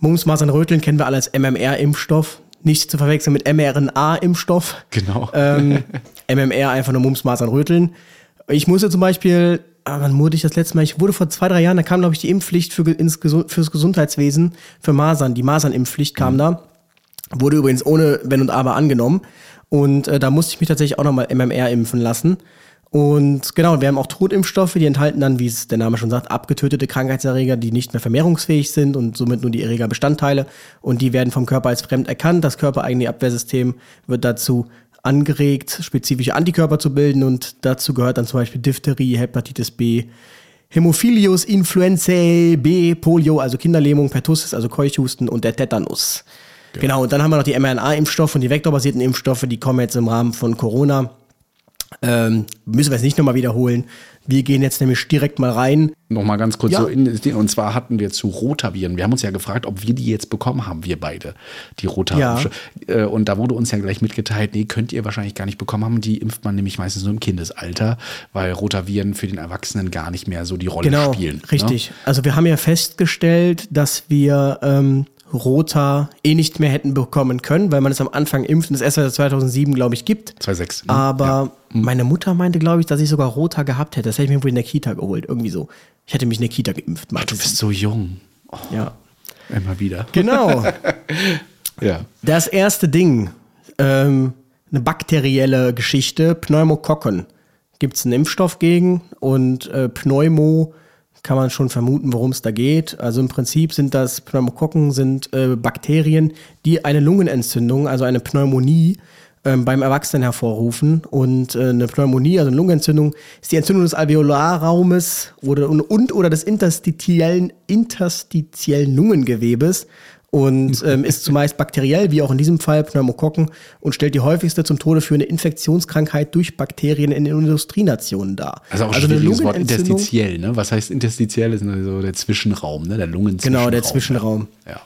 Mumps, Masern, Röteln kennen wir alle als MMR-Impfstoff. Nicht zu verwechseln mit mRNA-Impfstoff. Genau. Ähm, MMR einfach nur Mumps, Masern, Röteln. Ich musste zum Beispiel, ah, wann wurde ich das letzte Mal? Ich wurde vor zwei, drei Jahren, da kam, glaube ich, die Impfpflicht für, ins, fürs Gesundheitswesen für Masern. Die Masernimpfpflicht kam da. Wurde übrigens ohne Wenn und Aber angenommen. Und äh, da musste ich mich tatsächlich auch nochmal MMR impfen lassen. Und genau, wir haben auch Totimpfstoffe, die enthalten dann, wie es der Name schon sagt, abgetötete Krankheitserreger, die nicht mehr vermehrungsfähig sind und somit nur die Erregerbestandteile. Und die werden vom Körper als fremd erkannt. Das körpereigene Abwehrsystem wird dazu angeregt, spezifische Antikörper zu bilden. Und dazu gehört dann zum Beispiel Diphtherie, Hepatitis B, Hämophilus, Influenzae B, Polio, also Kinderlähmung, Pertussis, also Keuchhusten und der Tetanus. Genau, und dann haben wir noch die mRNA-Impfstoffe und die vektorbasierten Impfstoffe, die kommen jetzt im Rahmen von Corona. Ähm, müssen wir es nicht nochmal wiederholen. Wir gehen jetzt nämlich direkt mal rein. Nochmal ganz kurz Ja. so in, und zwar hatten wir zu Rotaviren. Wir haben uns ja gefragt, ob wir die jetzt bekommen haben, wir beide, die Rotaviren. Äh, Und da wurde uns ja gleich mitgeteilt, nee, könnt ihr wahrscheinlich gar nicht bekommen haben. Die impft man nämlich meistens nur im Kindesalter, weil Rotaviren für den Erwachsenen gar nicht mehr so die Rolle Genau, spielen. ne? richtig. Also wir haben ja festgestellt, dass wir ähm, Rota eh nicht mehr hätten bekommen können, weil man es am Anfang impft und es erst seit 2007, glaube ich, gibt. 2,6. Ne? Aber meine Mutter meinte, glaube ich, dass ich sogar Rota gehabt hätte. Das hätte ich mir wohl in der Kita geholt, irgendwie so. Ich hätte mich in der Kita geimpft, Du meinte sie. bist so jung. Oh, Ja. immer wieder. Genau. Ja. Das erste Ding, ähm, eine bakterielle Geschichte, Pneumokokken. Gibt es einen Impfstoff gegen und äh, Pneumo kann man schon vermuten, worum es da geht. Also im Prinzip sind das Pneumokokken sind äh, Bakterien, die eine Lungenentzündung, also eine Pneumonie ähm, beim Erwachsenen hervorrufen. Und äh, eine Pneumonie, also eine Lungenentzündung, ist die Entzündung des Alveolarraumes oder, und, und oder des interstitiellen, interstitiellen Lungengewebes und ähm, ist zumeist bakteriell, wie auch in diesem Fall Pneumokokken, und stellt die häufigste zum Tode führende Infektionskrankheit durch Bakterien in den Industrienationen dar. Also auch ein eine schwieriges Wort, interstitiell, ne? Was heißt interstitiell? Ist so der Zwischenraum, ne? Der Lungenzwischenraum. Genau, der Zwischenraum. Ja.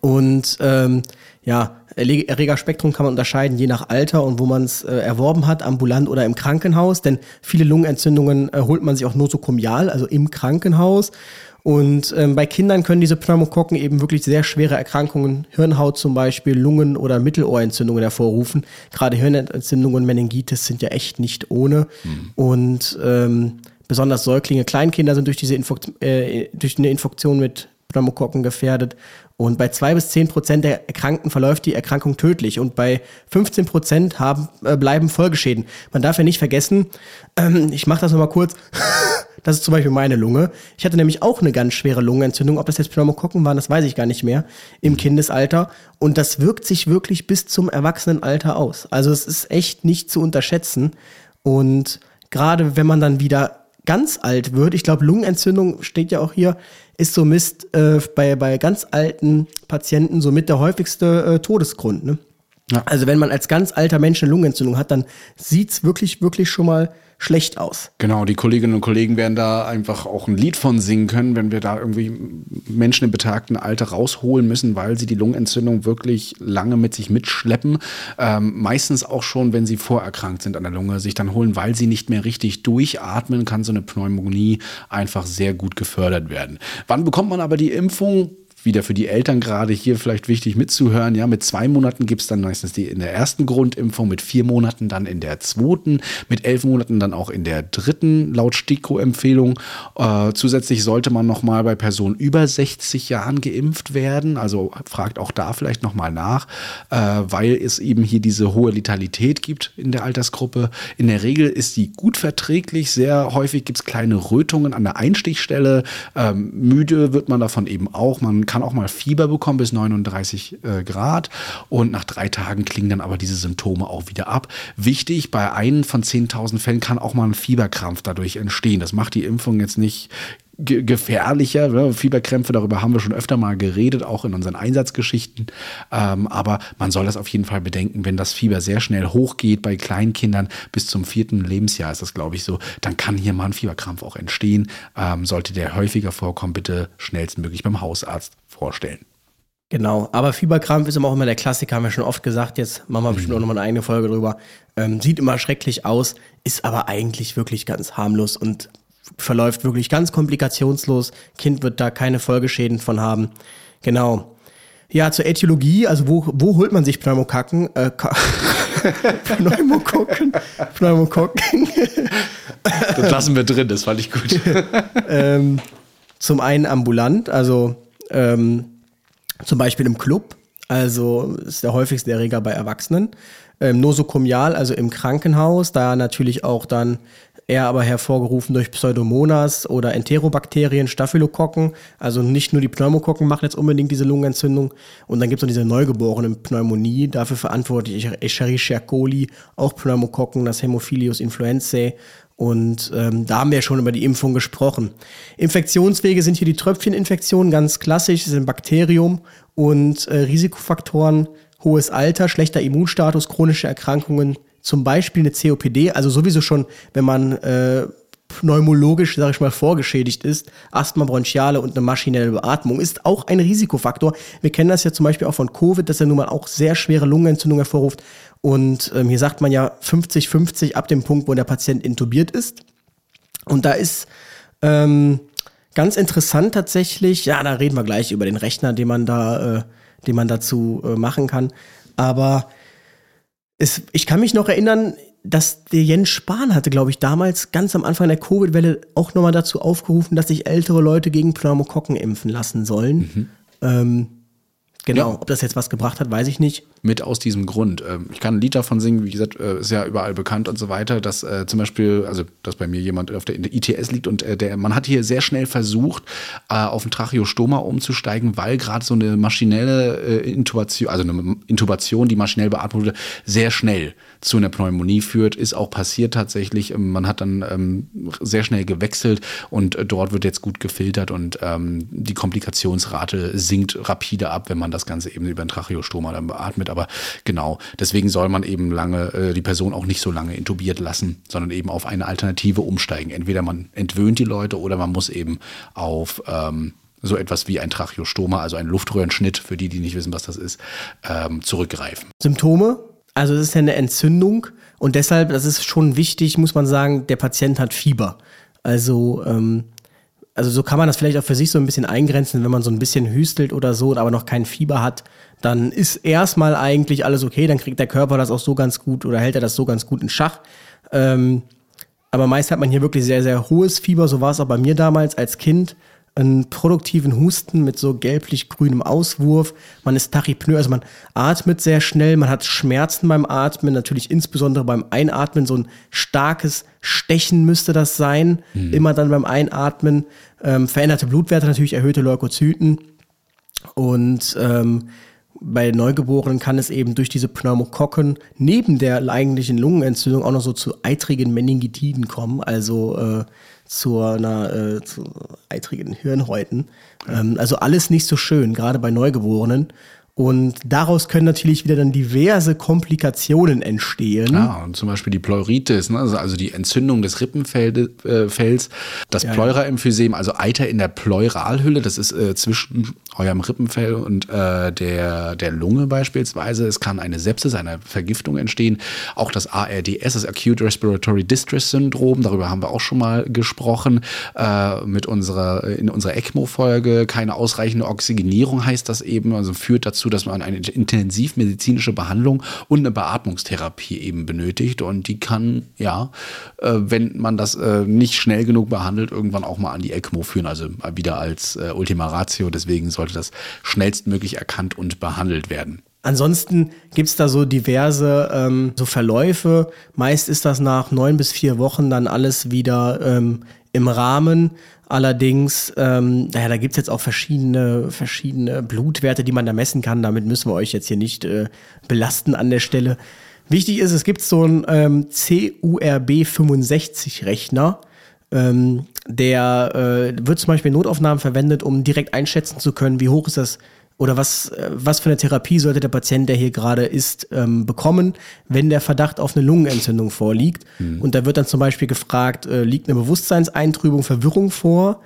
Und ähm, ja, Erregerspektrum kann man unterscheiden, je nach Alter und wo man es äh, erworben hat, ambulant oder im Krankenhaus. Denn viele Lungenentzündungen äh, holt man sich auch nosokomial, also im Krankenhaus. Und ähm, bei Kindern können diese Pneumokokken eben wirklich sehr schwere Erkrankungen, Hirnhaut zum Beispiel, Lungen- oder Mittelohrentzündungen hervorrufen. Gerade Hirnentzündungen und Meningitis sind ja echt nicht ohne. Und ähm, besonders Säuglinge, Kleinkinder sind durch diese Infekt äh, durch eine Infektion mit Pneumokokken gefährdet. Und bei zwei bis zehn Prozent der Erkrankten verläuft die Erkrankung tödlich und bei 15 Prozent äh, bleiben Folgeschäden. Man darf ja nicht vergessen, ähm, ich mache das nochmal kurz, das ist zum Beispiel meine Lunge. Ich hatte nämlich auch eine ganz schwere Lungenentzündung. Ob das jetzt Pneumokokken waren, das weiß ich gar nicht mehr, im Kindesalter. Und das wirkt sich wirklich bis zum Erwachsenenalter aus. Also es ist echt nicht zu unterschätzen. Und gerade wenn man dann wieder ganz alt wird, ich glaube, Lungenentzündung steht ja auch hier, ist so Mist äh, bei, bei ganz alten Patienten somit der häufigste äh, Todesgrund. Ne? Also wenn man als ganz alter Mensch eine Lungenentzündung hat, dann sieht's wirklich, wirklich schon mal schlecht aus. Genau, die Kolleginnen und Kollegen werden da einfach auch ein Lied von singen können, wenn wir da irgendwie Menschen im betagten Alter rausholen müssen, weil sie die Lungenentzündung wirklich lange mit sich mitschleppen. Ähm, meistens auch schon, wenn sie vorerkrankt sind an der Lunge, sich dann holen, weil sie nicht mehr richtig durchatmen, kann so eine Pneumonie einfach sehr gut gefördert werden. Wann bekommt man aber die Impfung? Wieder für die Eltern gerade hier vielleicht wichtig mitzuhören. Ja, mit zwei Monaten gibt es dann meistens die in der ersten Grundimpfung, mit vier Monaten dann in der zweiten, mit elf Monaten dann auch in der dritten laut STIKO-Empfehlung. Äh, zusätzlich sollte man nochmal bei Personen über 60 Jahren geimpft werden. Also fragt auch da vielleicht nochmal nach, äh, weil es eben hier diese hohe Letalität gibt in der Altersgruppe. In der Regel ist die gut verträglich. Sehr häufig gibt es kleine Rötungen an der Einstichstelle. Ähm, müde wird man davon eben auch. Man kann auch mal Fieber bekommen bis 39 äh, Grad und nach drei Tagen klingen dann aber diese Symptome auch wieder ab. Wichtig, bei einem von 10.000 Fällen kann auch mal ein Fieberkrampf dadurch entstehen. Das macht die Impfung jetzt nicht ge gefährlicher. Ne? Fieberkrämpfe, darüber haben wir schon öfter mal geredet, auch in unseren Einsatzgeschichten. Ähm, aber man soll das auf jeden Fall bedenken, wenn das Fieber sehr schnell hochgeht bei Kleinkindern, bis zum vierten Lebensjahr ist das, glaube ich, so, dann kann hier mal ein Fieberkrampf auch entstehen. Ähm, sollte der häufiger vorkommen, bitte schnellstmöglich beim Hausarzt vorstellen. Genau, aber Fieberkrampf ist immer auch immer der Klassiker, haben wir schon oft gesagt. Jetzt machen wir bestimmt auch nochmal eine eigene Folge drüber. Ähm, sieht immer schrecklich aus, ist aber eigentlich wirklich ganz harmlos und verläuft wirklich ganz komplikationslos. Kind wird da keine Folgeschäden von haben. Genau. Ja, zur Äthiologie, also wo, wo holt man sich Pneumokacken? Äh, Pneumokokken. Pneumokokken. Das lassen wir drin, das fand ich gut. ähm, zum einen ambulant, also ähm, zum Beispiel im Club, also ist der häufigste Erreger bei Erwachsenen. Ähm, nosokomial, also im Krankenhaus, da natürlich auch dann eher aber hervorgerufen durch Pseudomonas oder Enterobakterien, Staphylokokken. Also nicht nur die Pneumokokken machen jetzt unbedingt diese Lungenentzündung. Und dann gibt es noch diese neugeborenen Pneumonie. Dafür verantwortlich Escherichia coli, auch Pneumokokken, das Hämophilus influenzae. Und ähm, da haben wir schon über die Impfung gesprochen. Infektionswege sind hier die Tröpfcheninfektionen, ganz klassisch, ist ein Bakterium und äh, Risikofaktoren, hohes Alter, schlechter Immunstatus, chronische Erkrankungen, zum Beispiel eine COPD, also sowieso schon, wenn man äh, pneumologisch, sage ich mal, vorgeschädigt ist, Asthma bronchiale und eine maschinelle Beatmung, ist auch ein Risikofaktor. Wir kennen das ja zum Beispiel auch von Covid, dass er nun mal auch sehr schwere Lungenentzündung hervorruft. Und ähm, hier sagt man ja 50-50 ab dem Punkt, wo der Patient intubiert ist. Und da ist ähm, ganz interessant tatsächlich, ja, da reden wir gleich über den Rechner, den man da, äh, den man dazu äh, machen kann. Aber es, ich kann mich noch erinnern, dass der Jens Spahn hatte, glaube ich, damals ganz am Anfang der Covid-Welle auch nochmal dazu aufgerufen, dass sich ältere Leute gegen Pneumokokken impfen lassen sollen. Mhm. Ähm, genau, ja. ob das jetzt was gebracht hat, weiß ich nicht mit aus diesem Grund. Ähm, ich kann ein Lied davon singen, wie gesagt, äh, ist ja überall bekannt und so weiter, dass äh, zum Beispiel, also dass bei mir jemand auf der, der ITS liegt und äh, der, man hat hier sehr schnell versucht, auf ein Tracheostoma umzusteigen, weil gerade so eine maschinelle Intubation, also eine Intubation, die maschinell beatmet wurde, sehr schnell zu einer Pneumonie führt, ist auch passiert tatsächlich. Ähm, man hat dann ähm, sehr schnell gewechselt und äh, dort wird jetzt gut gefiltert und ähm, die Komplikationsrate sinkt rapide ab, wenn man das Ganze eben über ein Tracheostoma dann beatmet aber genau, deswegen soll man eben lange äh, die Person auch nicht so lange intubiert lassen, sondern eben auf eine Alternative umsteigen. Entweder man entwöhnt die Leute oder man muss eben auf ähm, so etwas wie ein Tracheostoma, also ein Luftröhrenschnitt, für die, die nicht wissen, was das ist, ähm, zurückgreifen. Symptome? Also es ist ja eine Entzündung und deshalb, das ist schon wichtig, muss man sagen, der Patient hat Fieber. Also ähm, also so kann man das vielleicht auch für sich so ein bisschen eingrenzen, wenn man so ein bisschen hüstelt oder so, aber noch kein Fieber hat, dann ist erstmal eigentlich alles okay, dann kriegt der Körper das auch so ganz gut oder hält er das so ganz gut in Schach. Ähm, aber meist hat man hier wirklich sehr, sehr hohes Fieber, so war es auch bei mir damals als Kind einen produktiven Husten mit so gelblich-grünem Auswurf. Man ist tachypnoe, also man atmet sehr schnell, man hat Schmerzen beim Atmen, natürlich insbesondere beim Einatmen. So ein starkes Stechen müsste das sein, mhm. immer dann beim Einatmen. Ähm, veränderte Blutwerte, natürlich erhöhte Leukozyten. Und ähm, bei Neugeborenen kann es eben durch diese Pneumokokken neben der eigentlichen Lungenentzündung auch noch so zu eitrigen Meningitiden kommen, also äh, zu einer äh, zu eitrigen Hirnhäuten. Ähm, also alles nicht so schön, gerade bei Neugeborenen. Und daraus können natürlich wieder dann diverse Komplikationen entstehen. Ja, und zum Beispiel die Pleuritis, ne? also, also die Entzündung des Rippenfells, äh, das Ja, Pleuraemphysem, also Eiter in der Pleuralhülle, das ist äh, zwischen eurem Rippenfell und äh, der, der Lunge beispielsweise. Es kann eine Sepsis, eine Vergiftung entstehen. Auch das ARDS, das Acute Respiratory Distress Syndrom, darüber haben wir auch schon mal gesprochen äh, mit unserer, in unserer ECMO-Folge. Keine ausreichende Oxygenierung heißt das eben, also führt dazu, dass man eine intensivmedizinische Behandlung und eine Beatmungstherapie eben benötigt. Und die kann, ja, äh, wenn man das äh, nicht schnell genug behandelt, irgendwann auch mal an die ECMO führen, also wieder als äh, Ultima Ratio. Deswegen sollte das schnellstmöglich erkannt und behandelt werden. Ansonsten gibt's da so diverse ähm, so Verläufe. Meist ist das nach neun bis vier Wochen dann alles wieder ähm, im Rahmen. Allerdings, ähm, naja, da gibt's jetzt auch verschiedene, verschiedene Blutwerte, die man da messen kann. Damit müssen wir euch jetzt hier nicht äh, belasten an der Stelle. Wichtig ist, es gibt so einen ähm, CURB65-Rechner. Ähm, der äh, wird zum Beispiel in Notaufnahmen verwendet, um direkt einschätzen zu können, wie hoch ist das oder was, äh, was für eine Therapie sollte der Patient, der hier gerade ist, ähm, bekommen, wenn der Verdacht auf eine Lungenentzündung vorliegt. Und da wird dann zum Beispiel gefragt, äh, liegt eine Bewusstseinseintrübung, Verwirrung vor?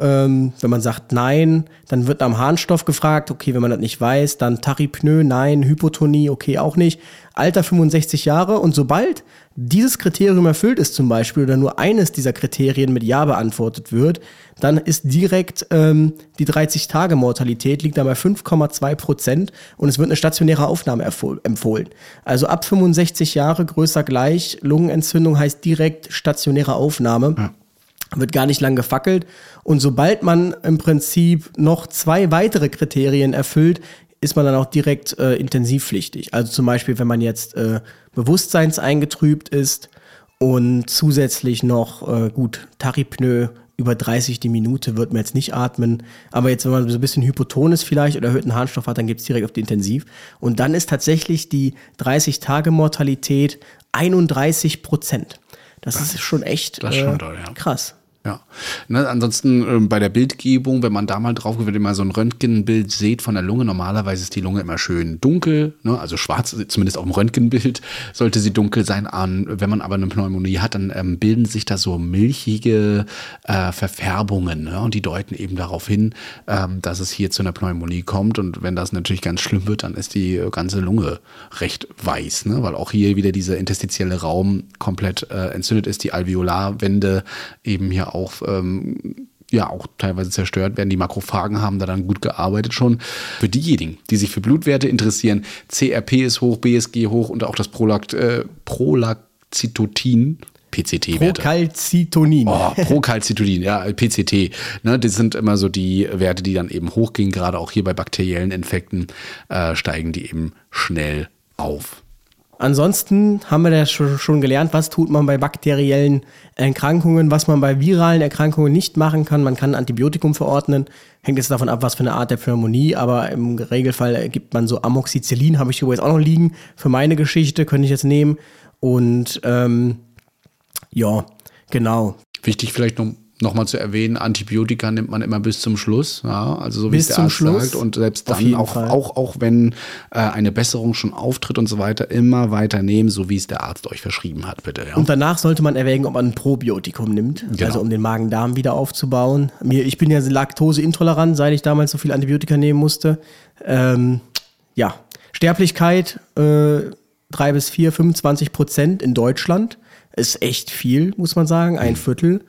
Ähm, wenn man sagt nein, dann wird am Harnstoff gefragt, okay, wenn man das nicht weiß, dann Tachypnoe, nein, Hypotonie, okay, auch nicht. Alter 65 Jahre und sobald dieses Kriterium erfüllt ist zum Beispiel oder nur eines dieser Kriterien mit Ja beantwortet wird, dann ist direkt ähm, die 30-Tage-Mortalität liegt dann bei 5,2 Prozent und es wird eine stationäre Aufnahme empfohlen. Also ab 65 Jahre größer gleich, Lungenentzündung heißt direkt stationäre Aufnahme wird gar nicht lang gefackelt. Und sobald man im Prinzip noch zwei weitere Kriterien erfüllt, ist man dann auch direkt äh, intensivpflichtig. Also zum Beispiel, wenn man jetzt äh, bewusstseinseingetrübt ist und zusätzlich noch, äh, gut, Tachypnoe über 30 die Minute wird man jetzt nicht atmen. Aber jetzt, wenn man so ein bisschen hypoton ist vielleicht oder erhöhten Harnstoff hat, dann geht's direkt auf die Intensiv. Und dann ist tatsächlich die 30-Tage-Mortalität 31 Prozent. Das, ist schon echt das ist schon äh, doll, ja. krass. Ja. Ne, ansonsten ähm, bei der Bildgebung, wenn man da mal drauf geht, wenn ihr mal so ein Röntgenbild seht von der Lunge, normalerweise ist die Lunge immer schön dunkel, ne, also schwarz, zumindest auf dem Röntgenbild sollte sie dunkel sein. An, wenn man aber eine Pneumonie hat, dann ähm, bilden sich da so milchige äh, Verfärbungen ne, und die deuten eben darauf hin, ähm, dass es hier zu einer Pneumonie kommt. Und wenn das natürlich ganz schlimm wird, dann ist die ganze Lunge recht weiß, ne, weil auch hier wieder dieser interstitielle Raum komplett äh, entzündet ist, die Alveolarwände eben hier auch ähm, ja auch teilweise zerstört werden. Die Makrophagen haben da dann gut gearbeitet schon. Für diejenigen, die sich für Blutwerte interessieren, CRP ist hoch, BSG hoch und auch das Prolact, äh, Prolacitotin, PCT-Werte. Procalcitonin. Oh, Procalcitonin, ja, PCT. Ne, das sind immer so die Werte, die dann eben hochgehen. Gerade auch hier bei bakteriellen Infekten äh, steigen die eben schnell auf. Ansonsten haben wir das schon gelernt, was tut man bei bakteriellen Erkrankungen, was man bei viralen Erkrankungen nicht machen kann. Man kann Antibiotikum verordnen, hängt jetzt davon ab, was für eine Art der Pneumonie, aber im Regelfall gibt man so Amoxicillin, habe ich übrigens auch noch liegen, für meine Geschichte, könnte ich jetzt nehmen. Und ähm, ja, genau. Wichtig vielleicht noch, noch mal zu erwähnen, Antibiotika nimmt man immer bis zum Schluss, ja, also so wie Bis es der zum Arzt Schluss, sagt und selbst dann auch, Fall. auch auch wenn äh, eine Besserung schon auftritt und so weiter, immer weiter nehmen, so wie es der Arzt euch verschrieben hat, bitte, ja. Und danach sollte man erwägen, ob man ein Probiotikum nimmt, Genau. also um den Magen-Darm wieder aufzubauen. Mir, ich bin ja laktoseintolerant, seit ich damals so viel Antibiotika nehmen musste. Ähm, ja, Sterblichkeit äh, 3 bis 4, 25 Prozent in Deutschland ist echt viel, muss man sagen, ein Viertel.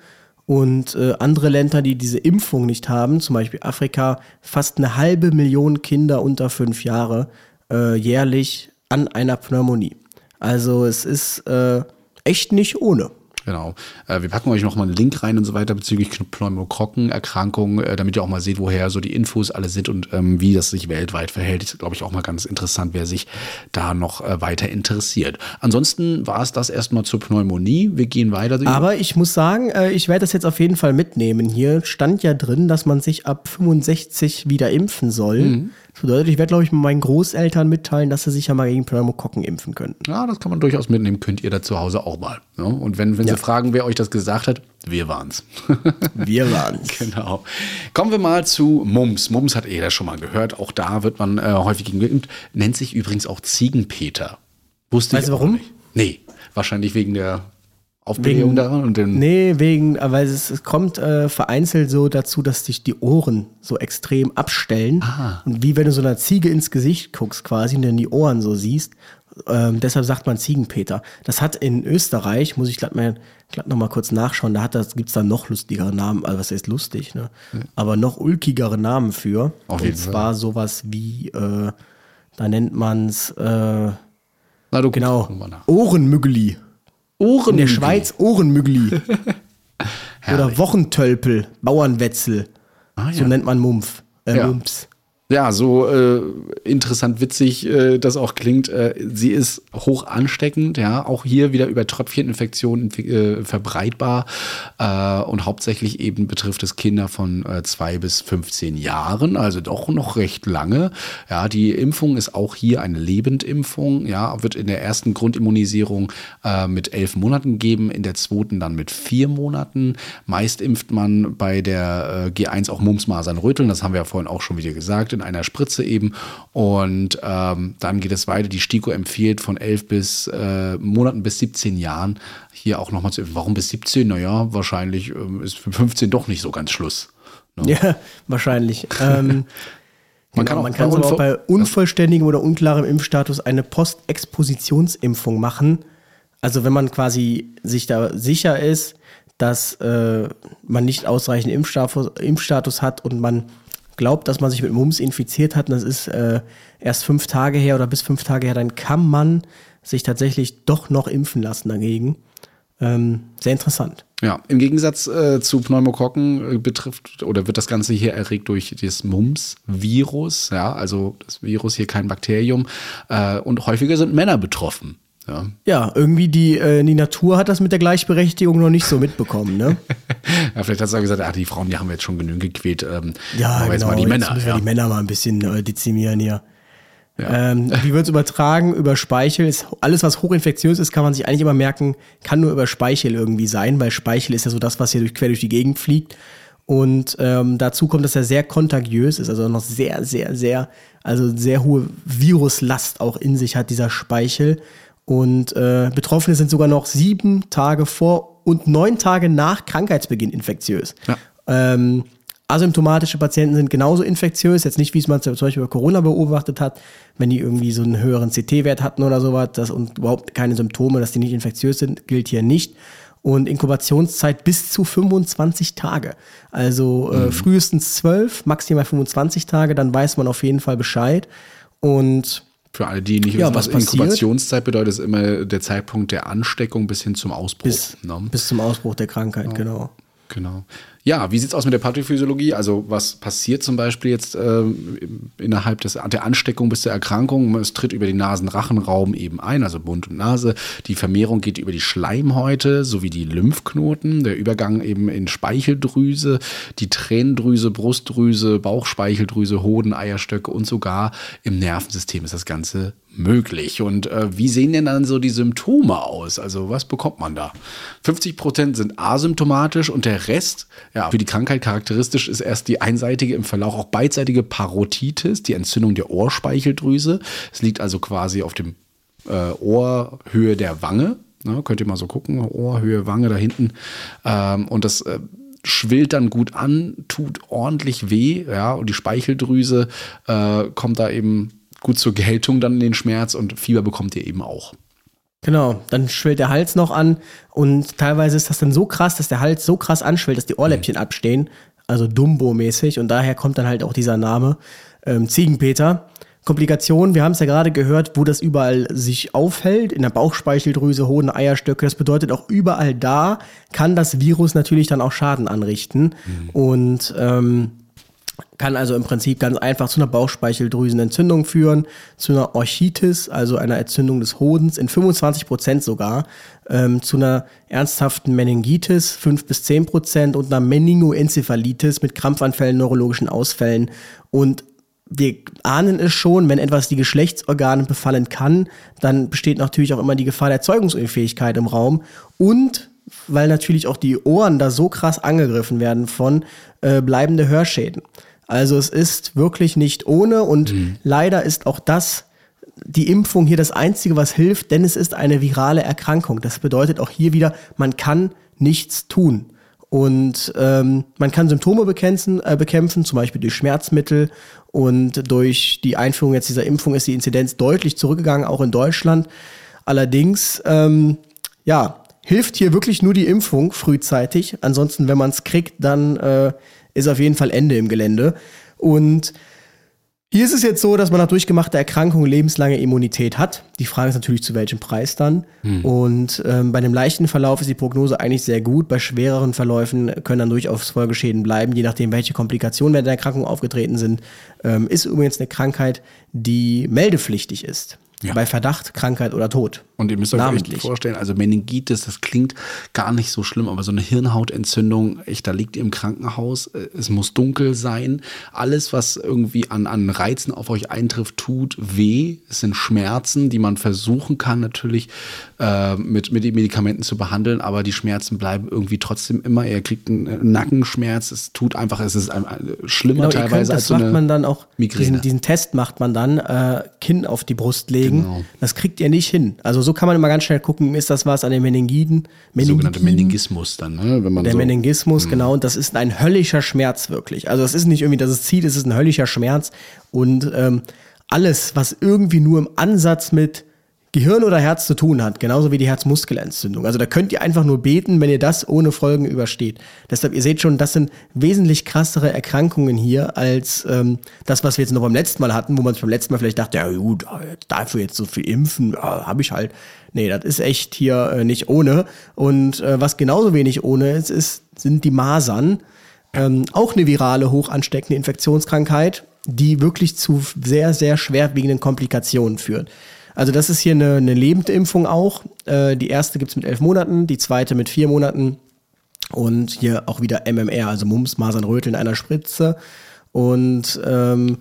Und äh, andere Länder, die diese Impfung nicht haben, zum Beispiel Afrika, fast eine halbe Million Kinder unter fünf Jahre äh, jährlich an einer Pneumonie. Also es ist äh, echt nicht ohne. Genau. Äh, wir packen euch noch mal einen Link rein und so weiter bezüglich Pneumokokkenerkrankungen, äh, damit ihr auch mal seht, woher so die Infos alle sind und ähm, wie das sich weltweit verhält. Ist, glaube ich, auch mal ganz interessant, wer sich da noch äh, weiter interessiert. Ansonsten war es das erstmal zur Pneumonie. Wir gehen weiter. Aber ich muss sagen, äh, ich werde das jetzt auf jeden Fall mitnehmen. Hier stand ja drin, dass man sich ab 65 wieder impfen soll. Das bedeutet, ich werde, glaube ich, meinen Großeltern mitteilen, dass sie sich ja mal gegen Pneumokokken impfen könnten. ja, das kann man durchaus mitnehmen. Könnt ihr da zu Hause auch mal. Ne? Und wenn, wenn Ja. Sie fragen, wer euch das gesagt hat, wir waren's. Wir waren's. Genau. Kommen wir mal zu Mums. Mums hat jeder schon mal gehört. Auch da wird man äh, häufig gegen geimpft. Nennt sich übrigens auch Ziegenpeter. Wusste Weißt ich du warum? Nicht. Nee, wahrscheinlich wegen der Aufblähung Wegen- da und dem. Nee, wegen, weil es, es kommt äh, vereinzelt so dazu, dass sich die Ohren so extrem abstellen. Und wie wenn du so einer Ziege ins Gesicht guckst quasi und dann die Ohren so siehst. Ähm, deshalb sagt man Ziegenpeter. Das hat in Österreich, muss ich glatt mal glatt noch mal kurz nachschauen, da hat das, gibt's da noch lustigere Namen, also was heißt lustig, ne? Aber noch ulkigere Namen für. Auf und jeden Fall. zwar sowas wie, äh, da nennt man's, äh, Na, du genau. Ohrenmüggeli. Ohren In der Schweiz Ohrenmüggeli. Oder. Wochentölpel, Bauernwetzel. Ah, So ja. nennt man Mumpf. Äh, Ja. Mumps. Ja, so äh, interessant witzig äh, das auch klingt. Äh, sie ist hoch ansteckend, ja, auch hier wieder über Tröpfcheninfektionen äh, verbreitbar äh, und hauptsächlich eben betrifft es Kinder von äh, zwei bis 15 Jahren, also doch noch recht lange. Ja, die Impfung ist auch hier eine Lebendimpfung, ja, wird in der ersten Grundimmunisierung äh, mit elf Monaten gegeben, in der zweiten dann mit vier Monaten. Meist impft man bei der äh, G1 auch Mumps, Masern, Röteln, das haben wir ja vorhin auch schon wieder gesagt, in einer Spritze eben. Und ähm, dann geht es weiter. Die STIKO empfiehlt von elf bis äh, Monaten bis 17 Jahren hier auch nochmal zu impfen. Warum bis 17? Naja, wahrscheinlich ähm, ist für 15 doch nicht so ganz Schluss. Ja, wahrscheinlich. ähm, Man genau, kann auch man kann auch bei unvollständigem oder unklarem Impfstatus eine Postexpositionsimpfung machen. Also wenn man quasi sich da sicher ist, dass äh, man nicht ausreichend Impfstatus, Impfstatus hat und man glaubt, dass man sich mit Mumps infiziert hat und das ist äh, erst fünf Tage her oder bis fünf Tage her, dann kann man sich tatsächlich doch noch impfen lassen dagegen. Ähm, sehr interessant. Ja, im Gegensatz äh, zu Pneumokokken äh, betrifft oder wird das Ganze hier erregt durch das Mumps-Virus. Ja, also das Virus hier kein Bakterium. Äh, und häufiger sind Männer betroffen. Ja. Ja, irgendwie die, äh, die Natur hat das mit der Gleichberechtigung noch nicht so mitbekommen, ne? ja, vielleicht hat sie auch gesagt, ach, die Frauen, die haben wir jetzt schon genügend gequält. Ähm, Ja, wir jetzt genau. mal die Männer. Jetzt müssen wir ja. die Männer mal ein bisschen äh, dezimieren hier. Ähm, wie wird es übertragen? Über Speichel. Ist, alles, was hochinfektiös ist, kann man sich eigentlich immer merken, kann nur über Speichel irgendwie sein, weil Speichel ist ja so das, was hier durch, quer durch die Gegend fliegt. Und ähm, dazu kommt, dass er sehr kontagiös ist, also noch sehr, sehr, sehr, also sehr hohe Viruslast auch in sich hat, dieser Speichel. Und äh, Betroffene sind sogar noch sieben Tage vor und neun Tage nach Krankheitsbeginn infektiös. Ja. Ähm, asymptomatische Patienten sind genauso infektiös, jetzt nicht, wie es man zum Beispiel bei Corona beobachtet hat, wenn die irgendwie so einen höheren CT-Wert hatten oder sowas das, und überhaupt keine Symptome, dass die nicht infektiös sind, gilt hier nicht. Und Inkubationszeit bis zu 25 Tage. Also äh, frühestens 12, maximal 25 Tage, dann weiß man auf jeden Fall Bescheid. Und Für alle, die nicht Ja, wissen, was, was? Inkubationszeit bedeutet, ist immer der Zeitpunkt der Ansteckung bis hin zum Ausbruch. bis, ne? bis zum Ausbruch der Krankheit, genau. Genau. Ja, wie sieht's aus mit der Pathophysiologie? Also was passiert zum Beispiel jetzt ähm, innerhalb des, der Ansteckung bis zur Erkrankung? Es tritt über den Nasenrachenraum eben ein, also Mund und Nase. Die Vermehrung geht über die Schleimhäute sowie die Lymphknoten. Der Übergang eben in Speicheldrüse, die Tränendrüse, Brustdrüse, Bauchspeicheldrüse, Hoden, Eierstöcke und sogar im Nervensystem ist das Ganze möglich. Und äh, wie sehen denn dann so die Symptome aus? Also was bekommt man da? 50 Prozent sind asymptomatisch und der Rest, ja, für die Krankheit charakteristisch ist erst die einseitige, im Verlauf auch beidseitige Parotitis, die Entzündung der Ohrspeicheldrüse. Es liegt also quasi auf dem äh, Ohrhöhe der Wange. Ne, könnt ihr mal so gucken, Ohrhöhe, Wange da hinten. Ähm, und das äh, schwillt dann gut an, tut ordentlich weh, ja, und die Speicheldrüse äh, kommt da eben gut zur Geltung dann in den Schmerz und Fieber bekommt ihr eben auch. Genau, dann schwillt der Hals noch an und teilweise ist das dann so krass, dass der Hals so krass anschwillt, dass die Ohrläppchen abstehen, also Dumbo-mäßig und daher kommt dann halt auch dieser Name ähm, Ziegenpeter. Komplikationen, wir haben es ja gerade gehört, wo das überall sich aufhält, in der Bauchspeicheldrüse, Hoden, Eierstöcke, das bedeutet auch überall da kann das Virus natürlich dann auch Schaden anrichten und ähm, kann also im Prinzip ganz einfach zu einer Bauchspeicheldrüsenentzündung führen, zu einer Orchitis, also einer Entzündung des Hodens, in 25 Prozent sogar, ähm, zu einer ernsthaften Meningitis, 5 bis 10 Prozent und einer Meningoenzephalitis mit Krampfanfällen, neurologischen Ausfällen und wir ahnen es schon, wenn etwas die Geschlechtsorgane befallen kann, dann besteht natürlich auch immer die Gefahr der Zeugungsunfähigkeit im Raum und weil natürlich auch die Ohren da so krass angegriffen werden von äh, bleibende Hörschäden. Also es ist wirklich nicht ohne und leider ist auch das die Impfung hier das Einzige, was hilft, denn es ist eine virale Erkrankung. Das bedeutet auch hier wieder, man kann nichts tun. Und ähm, man kann Symptome bekämpfen, äh, bekämpfen, zum Beispiel durch Schmerzmittel. Und durch die Einführung jetzt dieser Impfung ist die Inzidenz deutlich zurückgegangen, auch in Deutschland. Allerdings, ähm, ja, hilft hier wirklich nur die Impfung frühzeitig. Ansonsten, wenn man es kriegt, dann äh, ist auf jeden Fall Ende im Gelände. Und hier ist es jetzt so, dass man nach durchgemachter Erkrankung lebenslange Immunität hat. Die Frage ist natürlich, zu welchem Preis dann. Und ähm, bei einem leichten Verlauf ist die Prognose eigentlich sehr gut. Bei schwereren Verläufen können dann durchaus Folgeschäden bleiben, je nachdem, welche Komplikationen während der Erkrankung aufgetreten sind. Ähm, ist übrigens eine Krankheit, die meldepflichtig ist. Ja. Bei Verdacht, Krankheit oder Tod. Und ihr müsst euch Namentlich. vorstellen, also Meningitis, das klingt gar nicht so schlimm, aber so eine Hirnhautentzündung, echt, da liegt ihr im Krankenhaus, äh, es muss dunkel sein. Alles, was irgendwie an, an Reizen auf euch eintrifft, tut weh. Es sind Schmerzen, die man versuchen kann, natürlich äh, mit, mit den Medikamenten zu behandeln, aber die Schmerzen bleiben irgendwie trotzdem immer. Ihr kriegt einen äh, Nackenschmerz, es tut einfach, es ist ein, ein, schlimmer Genau, ihr könnt, teilweise als das so macht man dann auch, Migräne. diesen, diesen Test macht man dann, äh, Kinn auf die Brust legen. Genau. Das kriegt ihr nicht hin. Also so kann man immer ganz schnell gucken, ist das was an den Meningiden? sogenannte Meningiden? Meningismus dann, ne? wenn man Der so, Meningismus, genau, und das ist ein höllischer Schmerz wirklich. Also es ist nicht irgendwie das Ziel, es ist ein höllischer Schmerz. Und ähm, alles, was irgendwie nur im Ansatz mit Gehirn oder Herz zu tun hat, genauso wie die Herzmuskelentzündung. Also da könnt ihr einfach nur beten, wenn ihr das ohne Folgen übersteht. Deshalb, ihr seht schon, das sind wesentlich krassere Erkrankungen hier als ähm, das, was wir jetzt noch beim letzten Mal hatten, wo man sich beim letzten Mal vielleicht dachte, ja gut, dafür jetzt so viel impfen, ja, habe ich halt. Nee, das ist echt hier äh, nicht ohne. Und äh, was genauso wenig ohne ist, ist sind die Masern. Ähm, auch eine virale, hoch ansteckende Infektionskrankheit, die wirklich zu sehr, sehr schwerwiegenden Komplikationen führt. Also das ist hier eine, eine Lebendimpfung auch. Äh, die erste gibt's mit elf Monaten, die zweite mit vier Monaten. Und hier auch wieder MMR, also Mumps, Masern, Röteln in einer Spritze. Und ähm,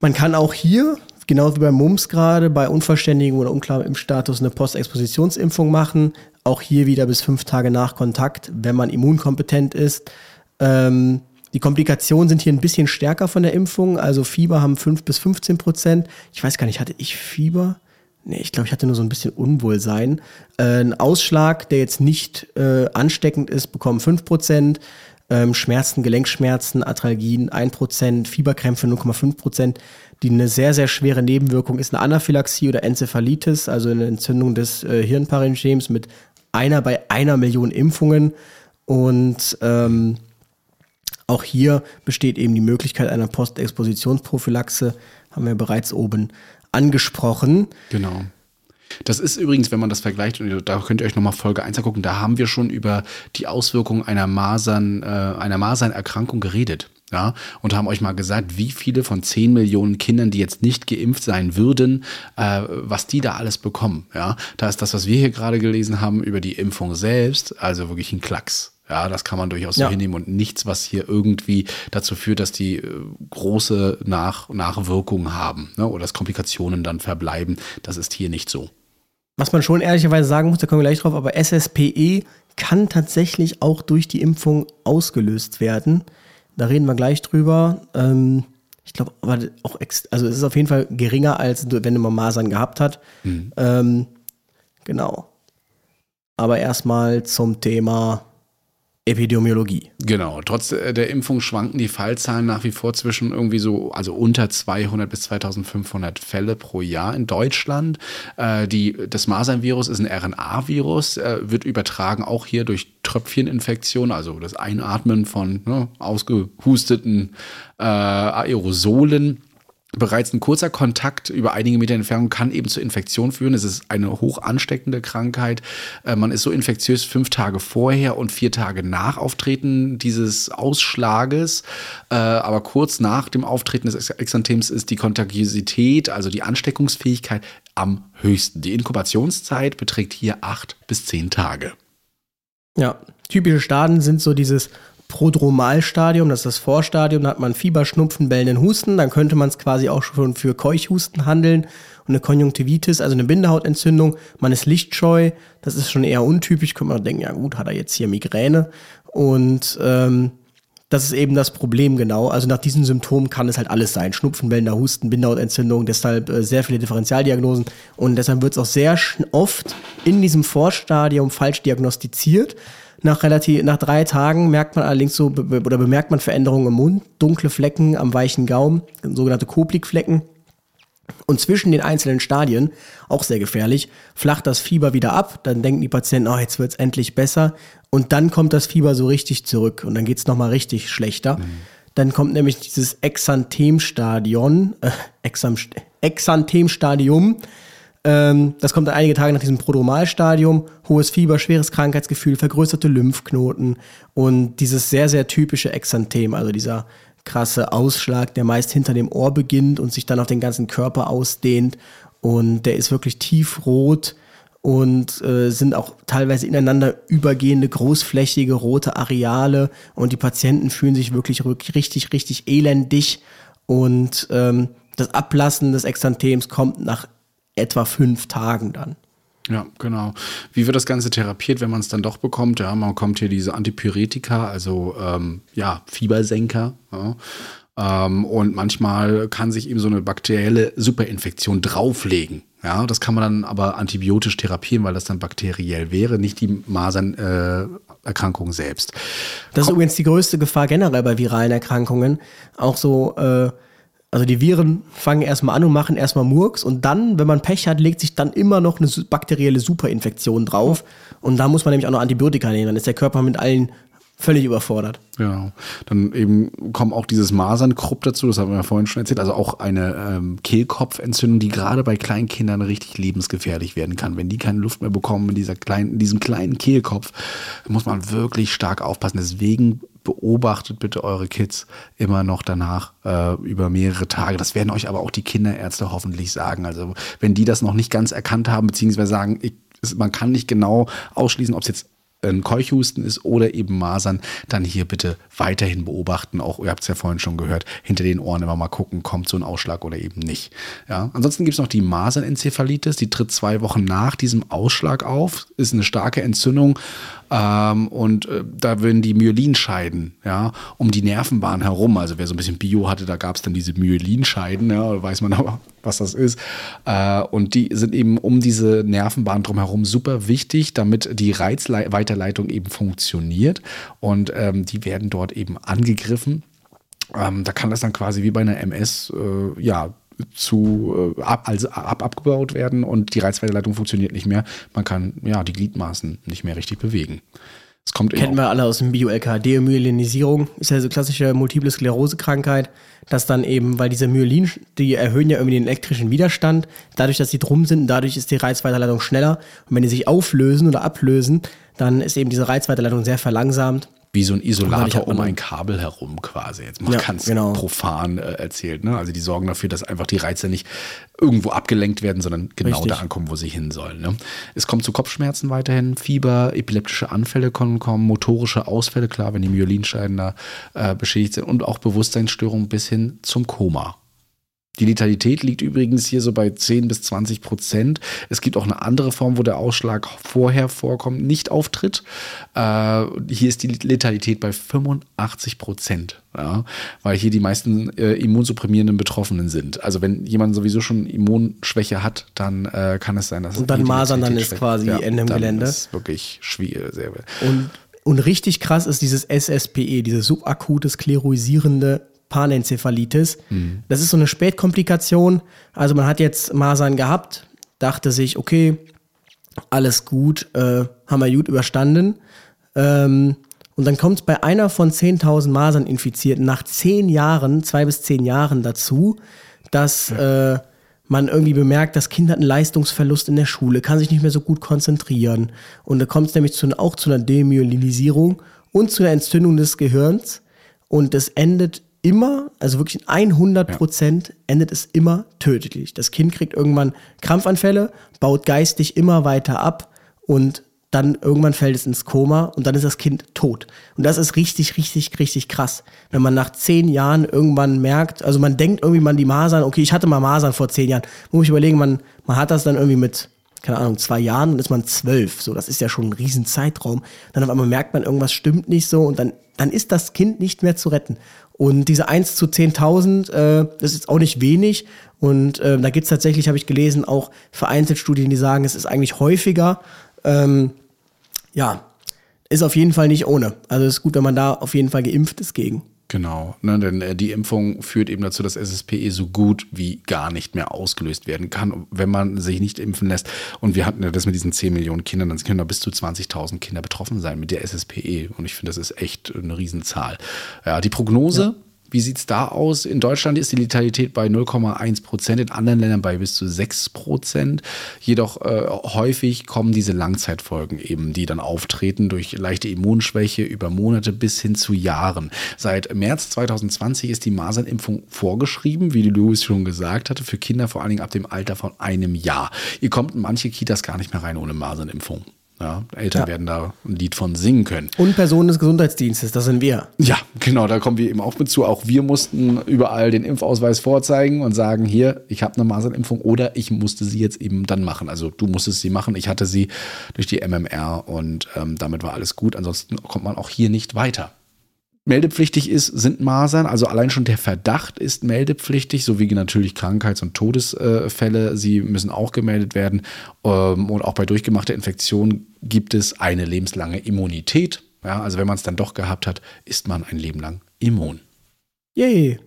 man kann auch hier, genau wie bei Mumps gerade, bei unvollständigem oder unklarem Impfstatus eine Postexpositionsimpfung machen. Auch hier wieder bis fünf Tage nach Kontakt, wenn man immunkompetent ist. Ähm, die Komplikationen sind hier ein bisschen stärker von der Impfung. Also Fieber haben 5 bis 15 Prozent. Ich weiß gar nicht, hatte ich Fieber? Nee, ich glaube, ich hatte nur so ein bisschen Unwohlsein. Äh, ein Ausschlag, der jetzt nicht äh, ansteckend ist, bekommen 5 Prozent. Ähm, Schmerzen, Gelenkschmerzen, Arthralgien 1 Prozent, Fieberkrämpfe 0,5 Prozent. Die eine sehr, sehr schwere Nebenwirkung ist eine Anaphylaxie oder Enzephalitis, also eine Entzündung des äh, Hirnparenchyms mit einer bei einer Million Impfungen. Und ähm, auch hier besteht eben die Möglichkeit einer Postexpositionsprophylaxe, haben wir bereits oben angesprochen. Genau. Das ist übrigens, wenn man das vergleicht, und da könnt ihr euch nochmal Folge 1 angucken, da haben wir schon über die Auswirkungen einer Masern, äh, einer Masernerkrankung geredet. Ja, und haben euch mal gesagt, wie viele von 10 Millionen Kindern, die jetzt nicht geimpft sein würden, äh, was die da alles bekommen. Ja, da ist das, was wir hier gerade gelesen haben über die Impfung selbst, also wirklich ein Klacks. Ja, das kann man durchaus so Ja. hinnehmen und nichts, was hier irgendwie dazu führt, dass die äh, große Nach Nachwirkungen haben ne, oder dass Komplikationen dann verbleiben. Das ist hier nicht so. Was man schon ehrlicherweise sagen muss, da kommen wir gleich drauf, aber SSPE kann tatsächlich auch durch die Impfung ausgelöst werden. Da reden wir gleich drüber. Ähm, ich glaube, aber auch, also es ist auf jeden Fall geringer, als wenn man Masern gehabt hat. Ähm, genau. Aber erstmal zum Thema Epidemiologie. Genau, trotz äh, der Impfung schwanken die Fallzahlen nach wie vor zwischen irgendwie so, also unter 200 bis 2500 Fälle pro Jahr in Deutschland. Äh, die, das Masernvirus ist ein RNA-Virus, äh, wird übertragen auch hier durch Tröpfcheninfektion, also das Einatmen von ne, ausgehusteten äh, Aerosolen. Bereits ein kurzer Kontakt über einige Meter Entfernung kann eben zur Infektion führen. Es ist eine hoch ansteckende Krankheit. Äh, Man ist so infektiös fünf Tage vorher und vier Tage nach Auftreten dieses Ausschlages. Äh, Aber kurz nach dem Auftreten des Ex- Exanthems ist die Kontagiosität, also die Ansteckungsfähigkeit, am höchsten. Die Inkubationszeit beträgt hier acht bis zehn Tage. Ja, typische Staaten sind so dieses Prodromalstadium, das ist das Vorstadium, da hat man Fieber, Schnupfen, bellenden Husten, dann könnte man es quasi auch schon für Keuchhusten handeln und eine Konjunktivitis, also eine Bindehautentzündung. Man ist lichtscheu, das ist schon eher untypisch, könnte man denken, ja gut, hat er jetzt hier Migräne und ähm, das ist eben das Problem genau. Also nach diesen Symptomen kann es halt alles sein. Schnupfen, bellender Husten, Bindehautentzündung, deshalb äh, sehr viele Differentialdiagnosen. Und deshalb wird es auch sehr oft in diesem Vorstadium falsch diagnostiziert. Nach relativ, nach drei Tagen merkt man allerdings so, be oder bemerkt man Veränderungen im Mund, dunkle Flecken am weichen Gaumen, sogenannte Koplikflecken. Und zwischen den einzelnen Stadien, auch sehr gefährlich, flacht das Fieber wieder ab. Dann denken die Patienten, oh, jetzt wird's endlich besser. Und dann kommt das Fieber so richtig zurück und dann geht's nochmal richtig schlechter. Mhm. Dann kommt nämlich dieses Exanthemstadion, äh, Exam, Exanthemstadium. Ähm, das kommt dann einige Tage nach diesem Prodromalstadium. Hohes Fieber, schweres Krankheitsgefühl, vergrößerte Lymphknoten und dieses sehr, sehr typische Exanthem, also dieser krasse Ausschlag, der meist hinter dem Ohr beginnt und sich dann auf den ganzen Körper ausdehnt. Und der ist wirklich tiefrot und äh, sind auch teilweise ineinander übergehende großflächige rote Areale und die Patienten fühlen sich wirklich richtig, richtig elendig und ähm, das Ablassen des Exanthems kommt nach etwa fünf Tagen dann. Ja, genau. Wie wird das Ganze therapiert, wenn man es dann doch bekommt? Ja, man bekommt hier diese Antipyretika, also ähm, ja, Fiebersenker. Ja. Ähm, und manchmal kann sich eben so eine bakterielle Superinfektion drauflegen. Ja, das kann man dann aber antibiotisch therapieren, weil das dann bakteriell wäre, nicht die Masernerkrankung äh, selbst. Das ist übrigens die größte Gefahr generell bei viralen Erkrankungen. Auch so, äh, also die Viren fangen erstmal an und machen erstmal Murks und dann, wenn man Pech hat, legt sich dann immer noch eine bakterielle Superinfektion drauf. Und da muss man nämlich auch noch Antibiotika nehmen. Dann ist der Körper mit allen völlig überfordert. Genau. Dann eben kommt auch dieses Masernkrupp dazu, das haben wir ja vorhin schon erzählt, also auch eine ähm, Kehlkopfentzündung, die gerade bei kleinen Kindern richtig lebensgefährlich werden kann. Wenn die keine Luft mehr bekommen in, dieser kleinen, in diesem kleinen Kehlkopf, muss man wirklich stark aufpassen. Deswegen beobachtet bitte eure Kids immer noch danach äh, über mehrere Tage. Das werden euch aber auch die Kinderärzte hoffentlich sagen. Also wenn die das noch nicht ganz erkannt haben, beziehungsweise sagen, ich, man kann nicht genau ausschließen, ob es jetzt ein Keuchhusten ist oder eben Masern, dann hier bitte weiterhin beobachten. Auch, ihr habt es ja vorhin schon gehört, hinter den Ohren immer mal gucken, kommt so ein Ausschlag oder eben nicht. Ja, ansonsten gibt es noch die Masernenzephalitis, die tritt zwei Wochen nach diesem Ausschlag auf, ist eine starke Entzündung ähm, und äh, da würden die Myelinscheiden, ja, um die Nervenbahn herum, also wer so ein bisschen Bio hatte, da gab es dann diese Myelinscheiden, ja, weiß man aber, was das ist. Äh, und die sind eben um diese Nervenbahn drumherum super wichtig, damit die Reizweiterleitung eben funktioniert. Und ähm, die werden dort eben angegriffen. Ähm, da kann das dann quasi wie bei einer MS, äh, ja, zu äh, ab, also ab, abgebaut werden und die Reizweiterleitung funktioniert nicht mehr. Man kann ja die Gliedmaßen nicht mehr richtig bewegen. Das kommt Kennen wir alle aus dem Bio-LK. Demyelinisierung ist ja so klassische multiple Sklerose-Krankheit, dass dann eben, weil diese Myelin, die erhöhen ja irgendwie den elektrischen Widerstand, dadurch, dass sie drum sind, dadurch ist die Reizweiterleitung schneller. Und wenn die sich auflösen oder ablösen, dann ist eben diese Reizweiterleitung sehr verlangsamt wie so ein Isolator um ein Kabel herum quasi. Jetzt mal ja, ganz genau. profan äh, erzählt. Ne? Also die sorgen dafür, dass einfach die Reize nicht irgendwo abgelenkt werden, sondern genau Richtig. da ankommen, wo sie hin sollen. Ne? Es kommt zu Kopfschmerzen weiterhin, Fieber, epileptische Anfälle können kommen, motorische Ausfälle, klar, wenn die Myelinscheiden da äh, beschädigt sind und auch Bewusstseinsstörungen bis hin zum Koma. Die Letalität liegt übrigens hier so bei 10 bis 20 Prozent. Es gibt auch eine andere Form, wo der Ausschlag vorher vorkommt, nicht auftritt. Äh, hier ist die Letalität bei 85 Prozent, ja, weil hier die meisten äh, immunsupprimierenden Betroffenen sind. Also wenn jemand sowieso schon Immunschwäche hat, dann äh, kann es sein, dass und dann Masern dann ist quasi ja, Ende im Gelände. Das ist wirklich schwierig. Sehr und und richtig krass ist dieses SSPE, dieses subakute skleroisierende Panenzephalitis. Mhm. Das ist so eine Spätkomplikation. Also man hat jetzt Masern gehabt, dachte sich, okay, alles gut, äh, haben wir gut überstanden. Ähm, und dann kommt es bei einer von 10.000 Masern Infizierten nach zehn Jahren, zwei bis zehn Jahren dazu, dass äh, man irgendwie bemerkt, das Kind hat einen Leistungsverlust in der Schule, kann sich nicht mehr so gut konzentrieren. Und da kommt es nämlich zu, auch zu einer Demyelinisierung und zu einer Entzündung des Gehirns. Und es endet immer, also wirklich in 100 Prozent ja. endet es immer tödlich. Das Kind kriegt irgendwann Krampfanfälle, baut geistig immer weiter ab und dann irgendwann fällt es ins Koma und dann ist das Kind tot. Und das ist richtig, richtig, richtig krass. Wenn man nach zehn Jahren irgendwann merkt, also man denkt irgendwie man die Masern, okay, ich hatte mal Masern vor zehn Jahren, muss ich überlegen, man, man hat das dann irgendwie mit, keine Ahnung, zwei Jahren und ist man zwölf. So, das ist ja schon ein riesen Zeitraum. Dann auf einmal merkt man, irgendwas stimmt nicht so und dann, dann ist das Kind nicht mehr zu retten. Und diese 1 zu 10.000, äh, das ist auch nicht wenig. Und äh, da gibt's tatsächlich, habe ich gelesen, auch vereinzelt Studien, die sagen, es ist eigentlich häufiger. Ähm, ja, ist auf jeden Fall nicht ohne. Also ist gut, wenn man da auf jeden Fall geimpft ist gegen. Genau, ne, denn äh, die Impfung führt eben dazu, dass SSPE so gut wie gar nicht mehr ausgelöst werden kann, wenn man sich nicht impfen lässt. Und wir hatten ja das mit diesen 10 Millionen Kindern, dann können da bis zu 20.000 Kinder betroffen sein mit der SSPE. Und ich finde, das ist echt eine Riesenzahl. Ja, die Prognose. Ja wie sieht es da aus? In Deutschland ist die Letalität bei 0,1 Prozent, in anderen Ländern bei bis zu 6 Prozent. Jedoch äh, häufig kommen diese Langzeitfolgen eben, die dann auftreten durch leichte Immunschwäche über Monate bis hin zu Jahren. Seit März 2020 ist die Masernimpfung vorgeschrieben, wie die Louis schon gesagt hatte, für Kinder vor allen Dingen ab dem Alter von einem Jahr. Ihr kommt in manche Kitas gar nicht mehr rein ohne Masernimpfung. Ja, Eltern ja. werden da ein Lied von singen können. Und Personen des Gesundheitsdienstes, das sind wir. Ja, genau, da kommen wir eben auch mit zu. Auch wir mussten überall den Impfausweis vorzeigen und sagen, hier, ich habe eine Masernimpfung oder ich musste sie jetzt eben dann machen. Also du musstest sie machen, ich hatte sie durch die MMR und ähm, damit war alles gut. Ansonsten kommt man auch hier nicht weiter meldepflichtig ist, sind Masern. Also allein schon der Verdacht ist meldepflichtig, sowie natürlich Krankheits- und Todesfälle. Sie müssen auch gemeldet werden. Ähm, und auch bei durchgemachter Infektion gibt es eine lebenslange Immunität. Ja, also wenn man es dann doch gehabt hat, ist man ein Leben lang immun. Yay.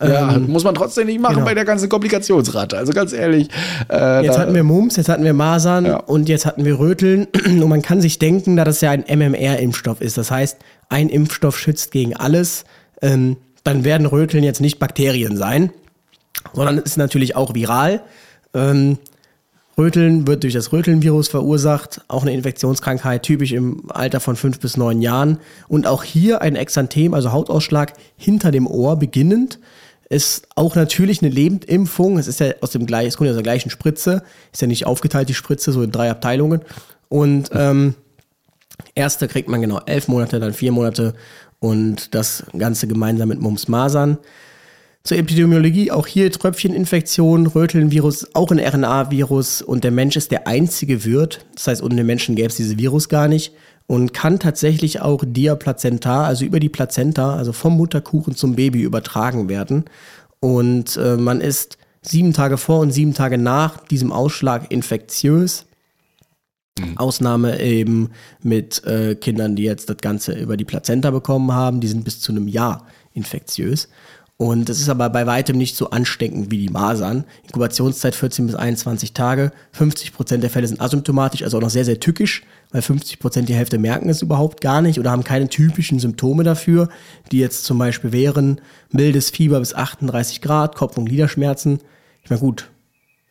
Ja, ähm, muss man trotzdem nicht machen genau. bei der ganzen Komplikationsrate. Also ganz ehrlich. Äh, jetzt hatten wir Mumps, jetzt hatten wir Masern ja. und jetzt hatten wir Röteln. Und man kann sich denken, da das ja ein MMR-Impfstoff ist. Das heißt, ein Impfstoff schützt gegen alles. Ähm, dann werden Röteln jetzt nicht Bakterien sein, sondern ist natürlich auch viral. Ähm, Röteln wird durch das Rötelnvirus verursacht, auch eine Infektionskrankheit, typisch im Alter von fünf bis neun Jahren. Und auch hier ein Exanthem, also Hautausschlag hinter dem Ohr beginnend. Ist auch natürlich eine Lebendimpfung. Es ist ja aus dem gleichen, es kommt ja aus der gleichen Spritze. Ist ja nicht aufgeteilt, die Spritze, so in drei Abteilungen. Und ähm, erste kriegt man genau elf Monate, dann vier Monate und das Ganze gemeinsam mit Mumps-Masern. Zur Epidemiologie, auch hier Tröpfcheninfektion, Rötelnvirus, auch ein RNA-Virus und der Mensch ist der einzige Wirt. Das heißt, ohne den Menschen gäbe es dieses Virus gar nicht und kann tatsächlich auch diaplazentar, also über die Plazenta, also vom Mutterkuchen zum Baby übertragen werden. Und äh, man ist sieben Tage vor und sieben Tage nach diesem Ausschlag infektiös. Mhm. Ausnahme eben mit äh, Kindern, die jetzt das Ganze über die Plazenta bekommen haben, die sind bis zu einem Jahr infektiös. Und das ist aber bei weitem nicht so ansteckend wie die Masern. Inkubationszeit 14 bis 21 Tage. 50 Prozent der Fälle sind asymptomatisch, also auch noch sehr, sehr tückisch, weil 50 Prozent die Hälfte merken es überhaupt gar nicht oder haben keine typischen Symptome dafür, die jetzt zum Beispiel wären mildes Fieber bis 38 Grad, Kopf- und Gliederschmerzen. Ich meine, gut,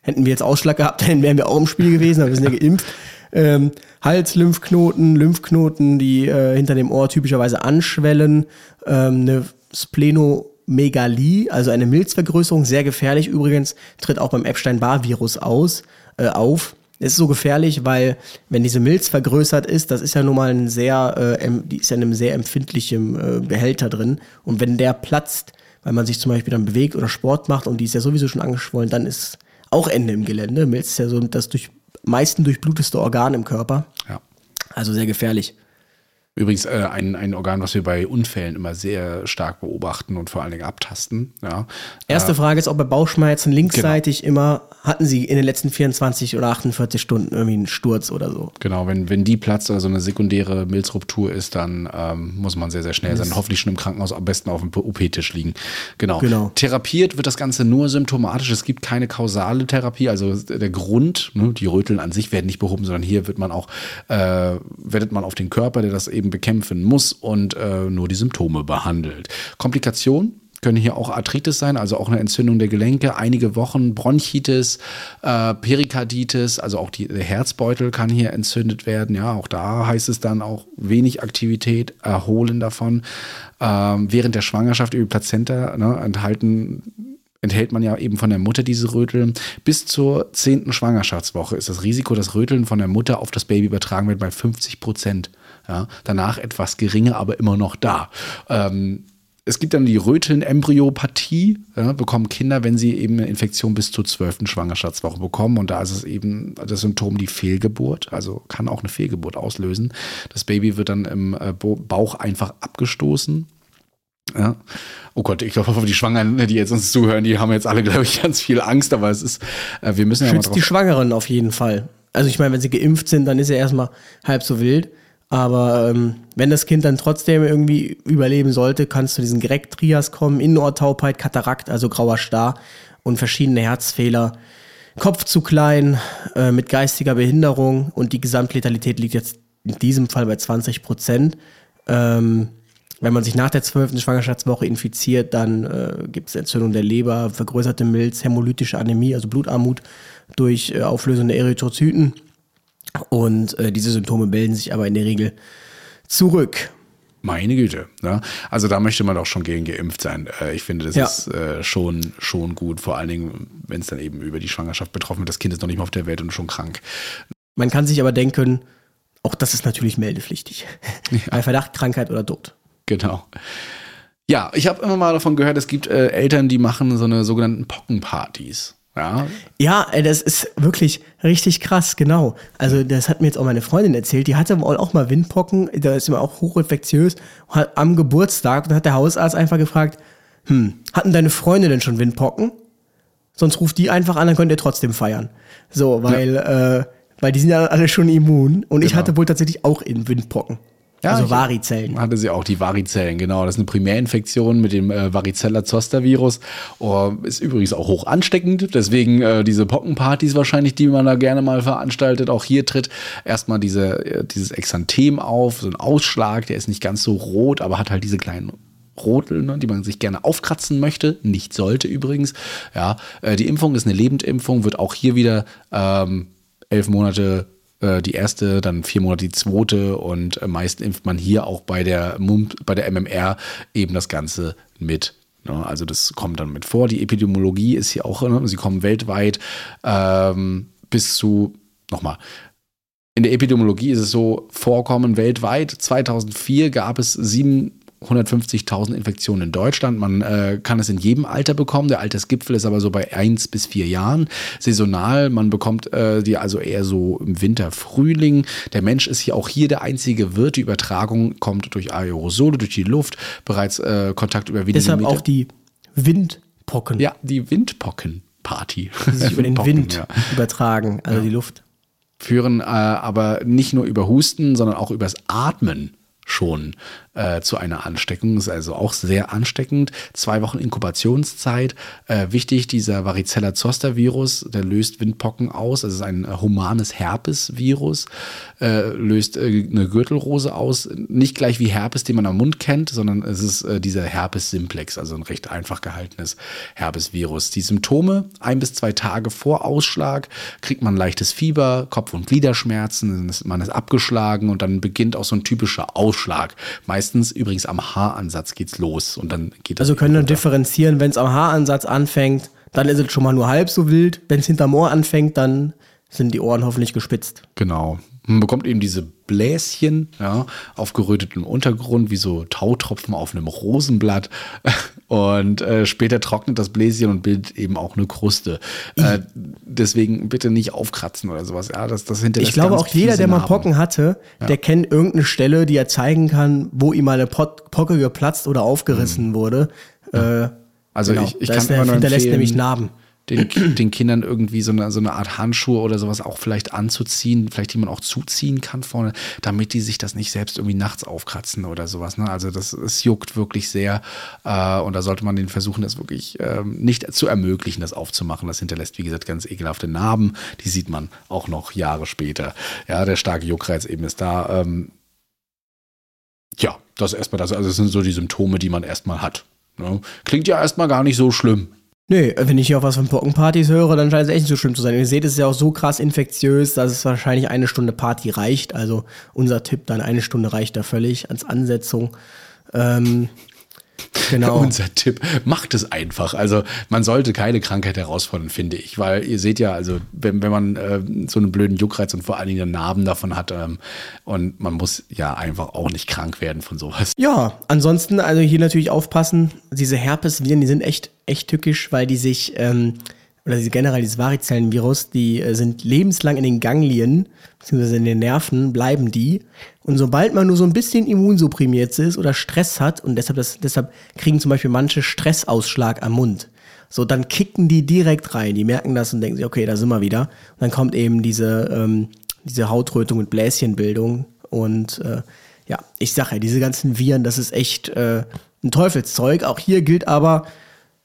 hätten wir jetzt Ausschlag gehabt, dann wären wir auch im Spiel gewesen, aber wir sind ja geimpft. Ähm, Hals-Lymphknoten, Lymphknoten, die äh, hinter dem Ohr typischerweise anschwellen, ähm, eine Spleno Megalie, also eine Milzvergrößerung, sehr gefährlich übrigens, tritt auch beim Epstein-Barr-Virus aus, äh, auf. Es ist so gefährlich, weil wenn diese Milz vergrößert ist, das ist ja nun mal ein sehr, äh, die ist ja in einem sehr empfindlichen äh, Behälter drin. Und wenn der platzt, weil man sich zum Beispiel dann bewegt oder Sport macht und die ist ja sowieso schon angeschwollen, dann ist auch Ende im Gelände. Milz ist ja so das durch, meisten durchbluteste Organ im Körper. Ja. Also sehr gefährlich. Übrigens äh, ein, ein Organ, was wir bei Unfällen immer sehr stark beobachten und vor allen Dingen abtasten. Ja. Erste äh, Frage ist, ob bei Bauchschmerzen linksseitig genau. immer, hatten Sie in den letzten 24 oder 48 Stunden irgendwie einen Sturz oder so? Genau, wenn, wenn die platzt oder so eine sekundäre Milzruptur ist, dann ähm, muss man sehr, sehr schnell sein. Hoffentlich schon im Krankenhaus, am besten auf dem OP-Tisch liegen. Genau. genau. Therapiert wird das Ganze nur symptomatisch. Es gibt keine kausale Therapie. Also der Grund, ne, die Röteln an sich werden nicht behoben, sondern hier wird man auch, äh, wertet man auf den Körper, der das eben eben bekämpfen muss und äh, nur die Symptome behandelt. Komplikationen können hier auch Arthritis sein, also auch eine Entzündung der Gelenke, einige Wochen Bronchitis, äh, Perikarditis, also auch die, der Herzbeutel kann hier entzündet werden. Ja, auch da heißt es dann auch wenig Aktivität, erholen davon. Ähm, während der Schwangerschaft über Plazenta ne, enthalten enthält man ja eben von der Mutter diese Röteln. Bis zur zehnten Schwangerschaftswoche ist das Risiko, dass Röteln von der Mutter auf das Baby übertragen wird, bei 50 Prozent. Ja, danach etwas geringer, aber immer noch da. Ähm, es gibt dann die Röteln-Embryopathie, ja, bekommen Kinder, wenn sie eben eine Infektion bis zur zwölften Schwangerschaftswoche bekommen. Und da ist es eben das Symptom die Fehlgeburt, also kann auch eine Fehlgeburt auslösen. Das Baby wird dann im äh, Bauch einfach abgestoßen. Ja. Oh Gott, ich glaube, die Schwangeren, die jetzt uns zuhören, die haben jetzt alle, glaube ich, ganz viel Angst, aber es ist, äh, wir müssen ja Schützt mal die Schwangeren auf jeden Fall. Also ich meine, wenn sie geimpft sind, dann ist er erstmal halb so wild. Aber ähm, wenn das Kind dann trotzdem irgendwie überleben sollte, kannst du diesen Greg-Trias kommen, Innenohrtaubheit, Katarakt, also grauer Star und verschiedene Herzfehler. Kopf zu klein, äh, mit geistiger Behinderung und die Gesamtletalität liegt jetzt in diesem Fall bei 20 Prozent. Ähm, wenn man sich nach der zwölften Schwangerschaftswoche infiziert, dann äh, gibt es Entzündung der Leber, vergrößerte Milz, hämolytische Anämie, also Blutarmut durch äh, Auflösung der Erythrozyten. Und äh, diese Symptome melden sich aber in der Regel zurück. Meine Güte. Ja. Also da möchte man doch schon gegen geimpft sein. Äh, ich finde, das ja. ist äh, schon, schon gut, vor allen Dingen, wenn es dann eben über die Schwangerschaft betroffen wird. Das Kind ist noch nicht mal auf der Welt und schon krank. Man kann sich aber denken, auch das ist natürlich meldepflichtig. Ja. Bei Verdacht, Krankheit oder Tod. Genau. Ja, ich habe immer mal davon gehört, es gibt äh, Eltern, die machen so eine sogenannten Pockenpartys. Ja. ja, das ist wirklich richtig krass, genau. Also, das hat mir jetzt auch meine Freundin erzählt. Die hatte auch mal Windpocken, da ist immer auch hochinfektiös. Am Geburtstag, und hat der Hausarzt einfach gefragt: Hm, hatten deine Freunde denn schon Windpocken? Sonst ruft die einfach an, dann könnt ihr trotzdem feiern. So, weil, ja. äh, weil die sind ja alle schon immun. Und genau. ich hatte wohl tatsächlich auch in Windpocken. Ja, also Varizellen. Hatte sie auch die Varizellen, genau. Das ist eine Primärinfektion mit dem äh, Varicella-Zoster-Virus. Oh, ist übrigens auch hoch ansteckend. Deswegen äh, diese Pockenpartys wahrscheinlich, die man da gerne mal veranstaltet. Auch hier tritt erstmal diese, äh, dieses Exanthem auf, so ein Ausschlag. Der ist nicht ganz so rot, aber hat halt diese kleinen Rotel, ne, die man sich gerne aufkratzen möchte. Nicht sollte übrigens. Ja, äh, die Impfung ist eine Lebendimpfung, wird auch hier wieder ähm, elf Monate äh, die erste, dann vier Monate die zweite und äh, meist impft man hier auch bei der, bei der MMR eben das Ganze mit. Ne? Also das kommt dann mit vor. Die Epidemiologie ist hier auch, ne? sie kommen weltweit ähm, bis zu, nochmal, in der Epidemiologie ist es so, Vorkommen weltweit. 2004 gab es sieben 150.000 Infektionen in Deutschland. Man äh, kann es in jedem Alter bekommen. Der Altersgipfel ist aber so bei 1 bis 4 Jahren. Saisonal, man bekommt äh, die also eher so im Winter, Frühling. Der Mensch ist hier auch hier der einzige Wirt. Die Übertragung kommt durch Aerosole, durch die Luft. Bereits äh, Kontakt über wenige Deshalb Meter. auch die Windpocken. Ja, die Windpocken-Party. Die sich über den Wind ja. übertragen, also ja. die Luft. Führen äh, aber nicht nur über Husten, sondern auch übers Atmen schon äh, zu einer Ansteckung. Ist also auch sehr ansteckend. Zwei Wochen Inkubationszeit. Äh, wichtig, dieser Varicella-Zoster-Virus, der löst Windpocken aus. Es ist ein äh, humanes Herpes-Virus, äh, löst äh, eine Gürtelrose aus. Nicht gleich wie Herpes, den man am Mund kennt, sondern es ist äh, dieser Herpes-Simplex, also ein recht einfach gehaltenes Herpes-Virus. Die Symptome, ein bis zwei Tage vor Ausschlag, kriegt man leichtes Fieber, Kopf- und Gliederschmerzen, man ist abgeschlagen und dann beginnt auch so ein typischer Ausschlag. Meist meistens übrigens am Haaransatz geht's los und dann geht Also können wir differenzieren, wenn es am Haaransatz anfängt, dann ist es schon mal nur halb so wild. Wenn es hinterm Ohr anfängt, dann sind die Ohren hoffentlich gespitzt. Genau. Man bekommt eben diese Bläschen ja, auf gerötetem Untergrund, wie so Tautropfen auf einem Rosenblatt. Und äh, später trocknet das Bläschen und bildet eben auch eine Kruste. Äh, deswegen bitte nicht aufkratzen oder sowas. Ja, das, das hinterlässt Ich glaube auch jeder, der mal Pocken hatte, ja. der kennt irgendeine Stelle, die er zeigen kann, wo ihm mal eine Pot Pocke geplatzt oder aufgerissen mhm. wurde. Äh, also genau. ich, ich kann immer nur hinterlässt nämlich Narben den, den Kindern irgendwie so eine, so eine Art Handschuhe oder sowas auch vielleicht anzuziehen, vielleicht die man auch zuziehen kann vorne, damit die sich das nicht selbst irgendwie nachts aufkratzen oder sowas. Ne? Also das, es juckt wirklich sehr äh, und da sollte man den versuchen, das wirklich äh, nicht zu ermöglichen, das aufzumachen. Das hinterlässt, wie gesagt, ganz ekelhafte Narben. Die sieht man auch noch Jahre später. Ja, der starke Juckreiz eben ist da. Ähm, ja, das erstmal das. Also das sind so die Symptome, die man erstmal hat. Ne? Klingt ja erstmal gar nicht so schlimm. Nö, wenn ich hier auch was von Pockenpartys höre, dann scheint es echt nicht so schlimm zu sein. Ihr seht, es ist ja auch so krass infektiös, dass es wahrscheinlich eine Stunde Party reicht. Also unser Tipp, dann eine Stunde reicht da völlig als Ansetzung. Ähm, Genau. unser Tipp. Macht es einfach. Also man sollte keine Krankheit herausfordern, finde ich. Weil ihr seht ja, also wenn, wenn man äh, so einen blöden Juckreiz und vor allen Dingen Narben davon hat ähm, und man muss ja einfach auch nicht krank werden von sowas. Ja, ansonsten, also hier natürlich aufpassen, diese Herpesviren, die sind echt, echt tückisch, weil die sich, ähm, oder diese generell dieses Varizellenvirus, die äh, sind lebenslang in den Ganglien, beziehungsweise in den Nerven, bleiben die. Und sobald man nur so ein bisschen immunsupprimiert ist oder Stress hat, und deshalb, das, deshalb kriegen zum Beispiel manche Stressausschlag am Mund. So, dann kicken die direkt rein. Die merken das und denken sich, okay, da sind wir wieder. Und dann kommt eben diese, ähm, diese Hautrötung und Bläschenbildung. Und äh, ja, ich sage ja, diese ganzen Viren, das ist echt äh, ein Teufelszeug. Auch hier gilt aber,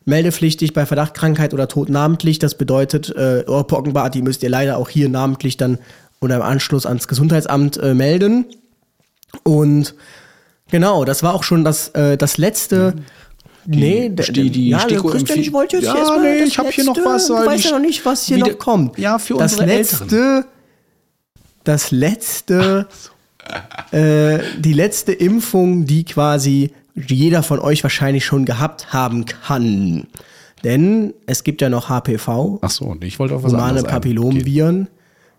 meldepflichtig bei Verdacht, Krankheit oder Tod namentlich. Das bedeutet, äh, die müsst ihr leider auch hier namentlich dann oder im Anschluss ans Gesundheitsamt äh, melden. Und genau, das war auch schon das, äh, das letzte. nee, d- die- die ja, Stiko Christian, ich wollte jetzt Ja, erst mal nee, ich hab hier noch was, weißt die- ja noch nicht, was hier wieder- noch kommt. Ja, für das unsere letzte, das letzte, äh, die letzte Impfung, die quasi jeder von euch wahrscheinlich schon gehabt haben kann. Denn es gibt ja noch HPV, Ach so, und ich wollte auf was humane anderes ein- Papillomviren.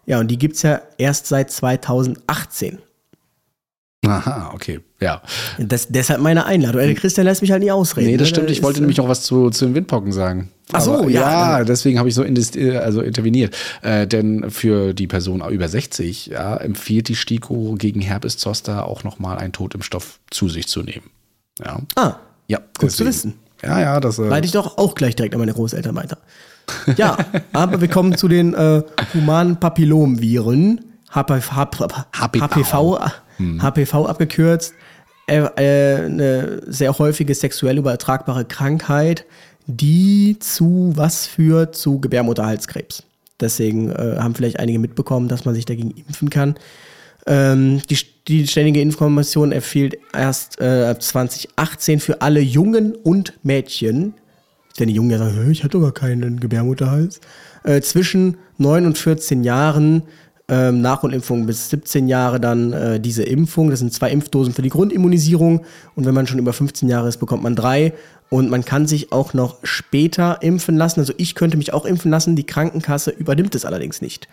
Ja, und die gibt's ja erst seit 2018. Aha, okay, ja. Das, deshalb meine Einladung. Äh, Christian lässt mich halt nicht ausreden. Nee, das ne? stimmt. Ich wollte nämlich noch was zu, zu den Windpocken sagen. Ach so, Aber, ja, Ja, deswegen habe ich so äh, also interveniert. Äh, denn für die Person über 60 ja, empfiehlt die STIKO gegen Herpes Zoster auch nochmal einen Totimpfstoff zu sich zu nehmen. Ja, Ah, ja Gut zu wissen. Ja, ja, das. Äh, leite ich doch auch gleich direkt an meine Großeltern weiter. Ja, aber wir kommen zu den äh, humanen Papillomviren. HPV, HPV, HPV abgekürzt. Äh, äh, eine sehr häufige sexuell übertragbare Krankheit, die zu was führt? Zu Gebärmutterhalskrebs. Deswegen äh, haben vielleicht einige mitbekommen, dass man sich dagegen impfen kann. Ähm, die, die Ständige Information empfiehlt erst äh, ab 2018 für alle Jungen und Mädchen, wenn die Jungen ja sagen, "Hä, ich hatte gar keinen Gebärmutterhals, äh, zwischen 9 und 14 Jahren, ähm, Nach- und Impfung bis 17 Jahre dann äh, diese Impfung. Das sind zwei Impfdosen für die Grundimmunisierung und wenn man schon über 15 Jahre ist, bekommt man drei. Und man kann sich auch noch später impfen lassen. Also ich könnte mich auch impfen lassen, die Krankenkasse übernimmt es allerdings nicht.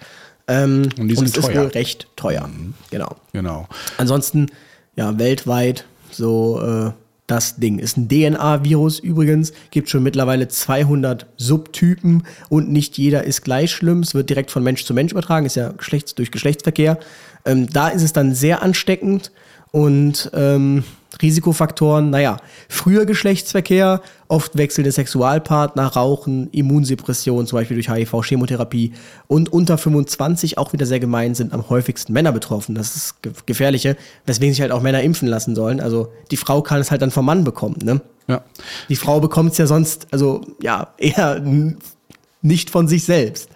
Ähm, Und die sind es ist teuer. wohl recht teuer. Genau. Genau. Ansonsten, ja, weltweit so äh, das Ding. Ist ein DNA-Virus übrigens, gibt schon mittlerweile 200 Subtypen und nicht jeder ist gleich schlimm. Es wird direkt von Mensch zu Mensch übertragen, ist ja Geschlechts durch Geschlechtsverkehr. Ähm, da ist es dann sehr ansteckend und ähm, Risikofaktoren, naja, früher Geschlechtsverkehr, oft wechselnde Sexualpartner, Rauchen, Immunsuppression, zum Beispiel durch HIV, Chemotherapie und unter 25 auch wieder sehr gemein sind am häufigsten Männer betroffen. Das ist das Ge- Gefährliche, weswegen sich halt auch Männer impfen lassen sollen. Also die Frau kann es halt dann vom Mann bekommen, ne? Ja. Die Frau bekommt es ja sonst, also ja, eher nicht von sich selbst.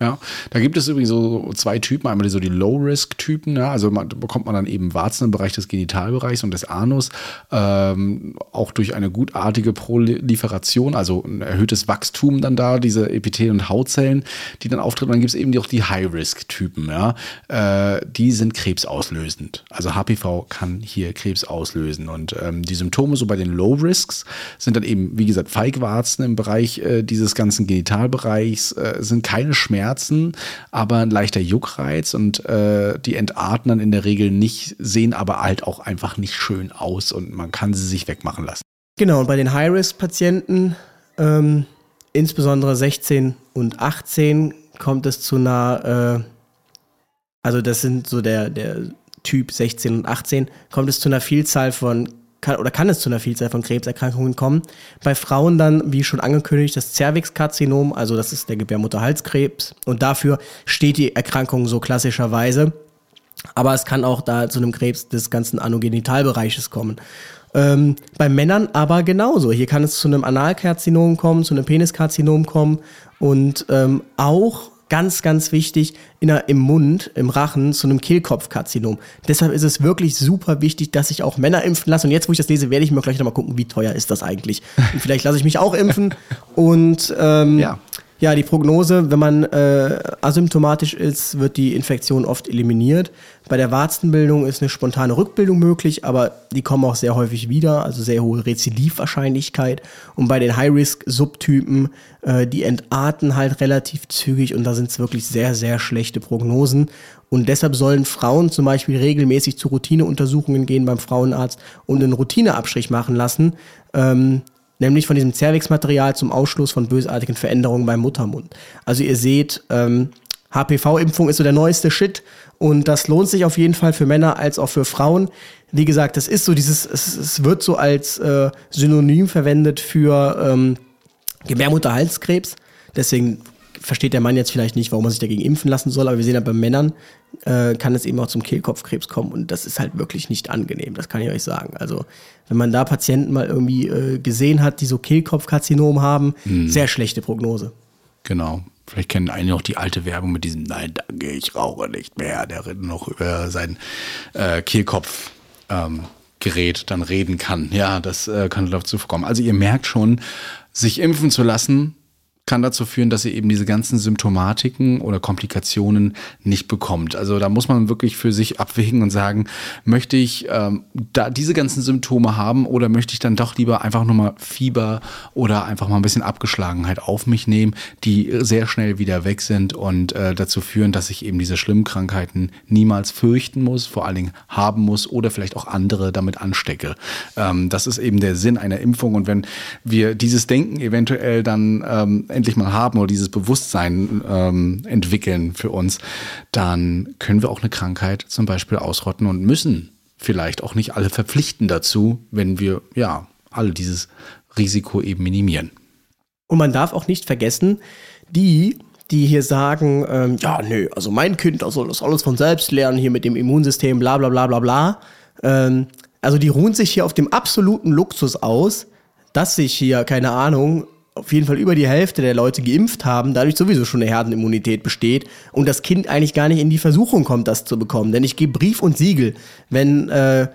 Ja, da gibt es übrigens so zwei Typen. Einmal die, so die Low-Risk-Typen, ja, also man, bekommt man dann eben Warzen im Bereich des Genitalbereichs und des Anus, ähm, auch durch eine gutartige Proliferation, also ein erhöhtes Wachstum dann da, diese Epithel- und Hautzellen, die dann auftreten. Dann gibt es eben auch die High-Risk-Typen, ja, äh, die sind krebsauslösend. Also HPV kann hier Krebs auslösen und ähm, die Symptome so bei den Low-Risks sind dann eben, wie gesagt, Feigwarzen im Bereich äh, dieses ganzen Genitalbereichs, äh, sind keine Schmerzen, aber ein leichter Juckreiz und äh, die entarten dann in der Regel nicht, sehen aber halt auch einfach nicht schön aus und man kann sie sich wegmachen lassen. Genau, und bei den High-Risk-Patienten, ähm, insbesondere 16 und 18, kommt es zu einer, äh, also das sind so der, der Typ 16 und 18, kommt es zu einer Vielzahl von, kann, oder kann es zu einer Vielzahl von Krebserkrankungen kommen. Bei Frauen dann, wie schon angekündigt, das Cervixkarzinom, also das ist der Gebärmutterhalskrebs. Und dafür steht die Erkrankung so klassischerweise. Aber es kann auch da zu einem Krebs des ganzen Anogenitalbereiches kommen. Ähm, bei Männern aber genauso. Hier kann es zu einem Analkarzinom kommen, zu einem Peniskarzinom kommen und ähm, auch ganz, ganz wichtig, in der, im Mund, im Rachen, zu einem Kehlkopfkarzinom. Deshalb ist es wirklich super wichtig, dass sich auch Männer impfen lassen. Und jetzt, wo ich das lese, werde ich mir gleich nochmal gucken, wie teuer ist das eigentlich. Und vielleicht lasse ich mich auch impfen. Und ähm, Ja. Ja, die Prognose, wenn man äh, asymptomatisch ist, wird die Infektion oft eliminiert. Bei der Warzenbildung ist eine spontane Rückbildung möglich, aber die kommen auch sehr häufig wieder, also sehr hohe Rezidivwahrscheinlichkeit. Und bei den High-Risk-Subtypen, äh, die entarten halt relativ zügig und da sind es wirklich sehr, sehr schlechte Prognosen. Und deshalb sollen Frauen zum Beispiel regelmäßig zu Routineuntersuchungen gehen beim Frauenarzt und einen Routineabstrich machen lassen. Ähm, nämlich von diesem Zervixmaterial zum Ausschluss von bösartigen Veränderungen beim Muttermund. Also ihr seht, ähm, HPV-Impfung ist so der neueste Shit und das lohnt sich auf jeden Fall für Männer als auch für Frauen. Wie gesagt, das ist so dieses, es, es wird so als äh, Synonym verwendet für ähm, Gebärmutterhalskrebs. Deswegen versteht der Mann jetzt vielleicht nicht, warum man sich dagegen impfen lassen soll, aber wir sehen ja bei Männern äh, kann es eben auch zum Kehlkopfkrebs kommen und das ist halt wirklich nicht angenehm, das kann ich euch sagen. Also wenn man da Patienten mal irgendwie äh, gesehen hat, die so Kehlkopfkarzinom haben, Mhm. sehr schlechte Prognose. Genau. Vielleicht kennen einige noch die alte Werbung mit diesem Nein, danke, ich rauche nicht mehr, der noch über sein äh, Kehlkopf ähm, Gerät dann reden kann. Ja, das äh, kann dazu vorkommen. Also ihr merkt schon, sich impfen zu lassen, kann dazu führen, dass ihr eben diese ganzen Symptomatiken oder Komplikationen nicht bekommt. Also da muss man wirklich für sich abwägen und sagen, möchte ich ähm, da diese ganzen Symptome haben oder möchte ich dann doch lieber einfach nur mal Fieber oder einfach mal ein bisschen Abgeschlagenheit auf mich nehmen, die sehr schnell wieder weg sind und äh, dazu führen, dass ich eben diese schlimmen Krankheiten niemals fürchten muss, vor allen Dingen haben muss oder vielleicht auch andere damit anstecke. Ähm, das ist eben der Sinn einer Impfung und wenn wir dieses Denken eventuell dann ähm, endlich mal haben oder dieses Bewusstsein ähm, entwickeln für uns, dann können wir auch eine Krankheit zum Beispiel ausrotten und müssen vielleicht auch nicht alle verpflichten dazu, wenn wir ja alle dieses Risiko eben minimieren. Und man darf auch nicht vergessen, die, die hier sagen, ähm, ja, nö, also mein Kind, soll das alles von selbst lernen, hier mit dem Immunsystem, bla bla bla bla bla. Ähm, also die ruhen sich hier auf dem absoluten Luxus aus, dass sich hier, keine Ahnung, auf jeden Fall über die Hälfte der Leute geimpft haben, dadurch sowieso schon eine Herdenimmunität besteht und das Kind eigentlich gar nicht in die Versuchung kommt, das zu bekommen. Denn ich gebe Brief und Siegel, wenn, äh,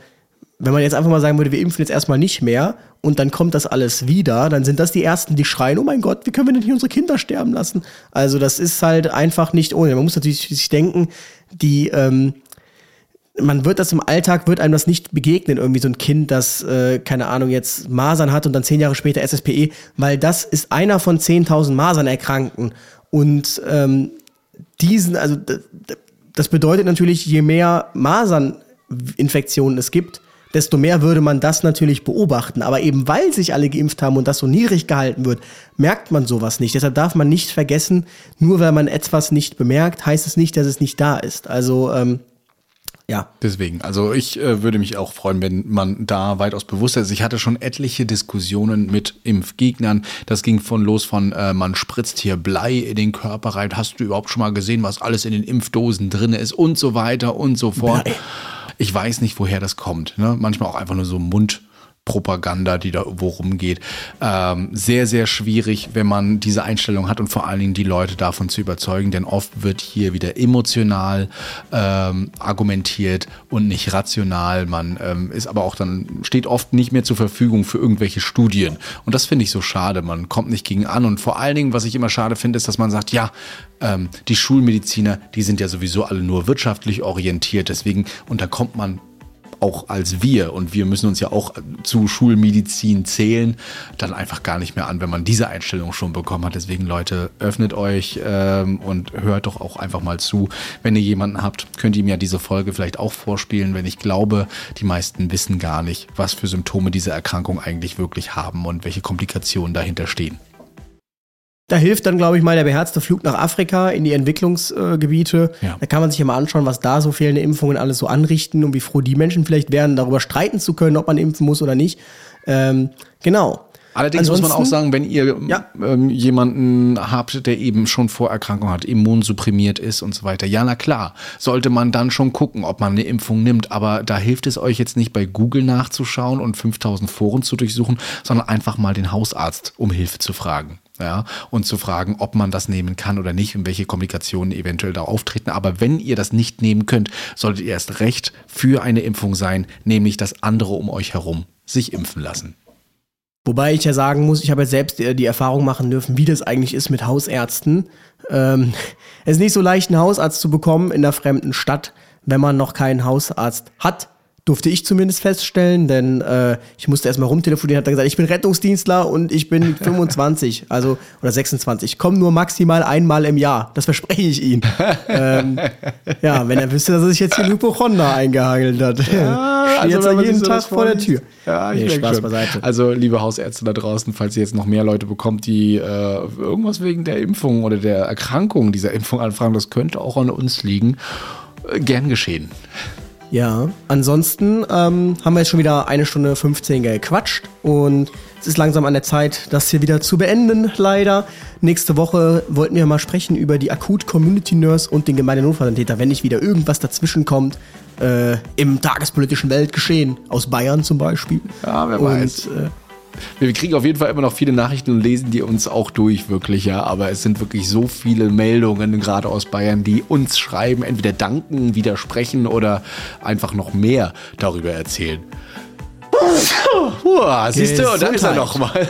wenn man jetzt einfach mal sagen würde, wir impfen jetzt erstmal nicht mehr und dann kommt das alles wieder, dann sind das die Ersten, die schreien, oh mein Gott, wie können wir denn hier unsere Kinder sterben lassen? Also das ist halt einfach nicht ohne. Man muss natürlich sich denken, die, ähm, man wird das im Alltag, wird einem das nicht begegnen, irgendwie so ein Kind, das, äh, keine Ahnung, jetzt Masern hat und dann zehn Jahre später SSPE, weil das ist einer von 10.000 Masernerkrankten. Und ähm, diesen, also das bedeutet natürlich, je mehr Maserninfektionen es gibt, desto mehr würde man das natürlich beobachten. Aber eben weil sich alle geimpft haben und das so niedrig gehalten wird, merkt man sowas nicht. Deshalb darf man nicht vergessen, nur weil man etwas nicht bemerkt, heißt es nicht, dass es nicht da ist. Also ähm, ja. Deswegen, also ich äh, würde mich auch freuen, wenn man da weitaus bewusster ist. Ich hatte schon etliche Diskussionen mit Impfgegnern. Das ging von los von, äh, man spritzt hier Blei in den Körper rein. Hast du überhaupt schon mal gesehen, was alles in den Impfdosen drin ist und so weiter und so fort. Blei. Ich weiß nicht, woher das kommt. Ne? Manchmal auch einfach nur so Mundpropaganda, die da irgendwo rumgeht. Ähm, sehr, sehr schwierig, wenn man diese Einstellung hat und vor allen Dingen die Leute davon zu überzeugen, denn oft wird hier wieder emotional ähm, argumentiert und nicht rational. Man ähm, ist aber auch dann, steht oft nicht mehr zur Verfügung für irgendwelche Studien. Und das finde ich so schade. Man kommt nicht gegen an. Und vor allen Dingen, was ich immer schade finde, ist, dass man sagt, ja, ähm, die Schulmediziner, die sind ja sowieso alle nur wirtschaftlich orientiert. Deswegen, und da kommt man auch als wir, und wir müssen uns ja auch zu Schulmedizin zählen, dann einfach gar nicht mehr an, wenn man diese Einstellung schon bekommen hat. Deswegen, Leute, öffnet euch ähm, und hört doch auch einfach mal zu. Wenn ihr jemanden habt, könnt ihr mir diese Folge vielleicht auch vorspielen, wenn ich glaube, die meisten wissen gar nicht, was für Symptome diese Erkrankung eigentlich wirklich haben und welche Komplikationen dahinter stehen. Da hilft dann, glaube ich, mal der beherzte Flug nach Afrika in die Entwicklungsgebiete. Ja. Da kann man sich ja mal anschauen, was da so fehlende Impfungen alles so anrichten und wie froh die Menschen vielleicht wären, darüber streiten zu können, ob man impfen muss oder nicht. Ähm, genau. Allerdings muss man auch Ansonsten- sagen, wenn ihr Ja. ähm, jemanden habt, der eben schon Vorerkrankung hat, immunsupprimiert ist und so weiter, ja, na klar, sollte man dann schon gucken, ob man eine Impfung nimmt. Aber da hilft es euch jetzt nicht bei Google nachzuschauen und 5000 Foren zu durchsuchen, sondern einfach mal den Hausarzt um Hilfe zu fragen. Ja, und zu fragen, ob man das nehmen kann oder nicht und welche Komplikationen eventuell da auftreten. Aber wenn ihr das nicht nehmen könnt, solltet ihr erst recht für eine Impfung sein, nämlich dass andere um euch herum sich impfen lassen. Wobei ich ja sagen muss, ich habe jetzt selbst äh, die Erfahrung machen dürfen, wie das eigentlich ist mit Hausärzten. Ähm, es ist nicht so leicht, einen Hausarzt zu bekommen in einer fremden Stadt, wenn man noch keinen Hausarzt hat durfte ich zumindest feststellen, denn äh, ich musste erstmal rumtelefonieren, hat dann gesagt, ich bin Rettungsdienstler und ich bin 25, also oder 26. Ich komme nur maximal einmal im Jahr. Das verspreche ich Ihnen. ähm, ja, wenn er wüsste, dass er sich jetzt hier in Hypochonda eingehagelt hat. Ja, also jetzt wenn jeden so Tag vor der. Tür. Ja, ich Nee, Spaß schon. beiseite. Also, liebe Hausärzte da draußen, falls ihr jetzt noch mehr Leute bekommt, die äh, irgendwas wegen der Impfung oder der Erkrankung dieser Impfung anfragen, das könnte auch an uns liegen. Äh, gern geschehen. Ja, ansonsten ähm, haben wir jetzt schon wieder eine Stunde 15 gequatscht und es ist langsam an der Zeit, das hier wieder zu beenden, leider. Nächste Woche wollten wir mal sprechen über die Akut Community Nurse und den Gemeindenotfallantäter, wenn nicht wieder irgendwas dazwischen kommt. Äh, Im tagespolitischen Weltgeschehen, aus Bayern zum Beispiel. Ja, wer und, weiß. Äh, Wir kriegen auf jeden Fall immer noch viele Nachrichten und lesen die uns auch durch, wirklich, ja. Aber es sind wirklich so viele Meldungen, gerade aus Bayern, die uns schreiben, entweder danken, widersprechen oder einfach noch mehr darüber erzählen. Uah, siehst du, da ist er nochmal.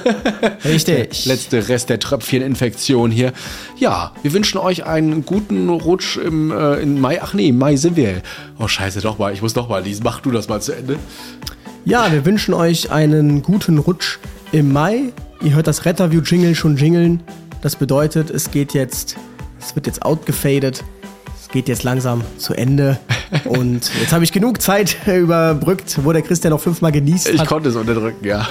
richtig. Letzte Rest der Tröpfcheninfektion hier. Ja, wir wünschen euch einen guten Rutsch im, äh, in Mai. Ach nee, im Mai sind wir. Oh, scheiße, doch mal. Ich muss doch mal lesen. Mach du das mal zu Ende. Ja, wir wünschen euch einen guten Rutsch im Mai. Ihr hört das Retterview-Jingle schon jingeln. Das bedeutet, es geht jetzt, es wird jetzt outgefadet. Geht jetzt langsam zu Ende. Und jetzt habe ich genug Zeit überbrückt, wo der Christian noch fünfmal genießt Ich hat. konnte es unterdrücken, ja.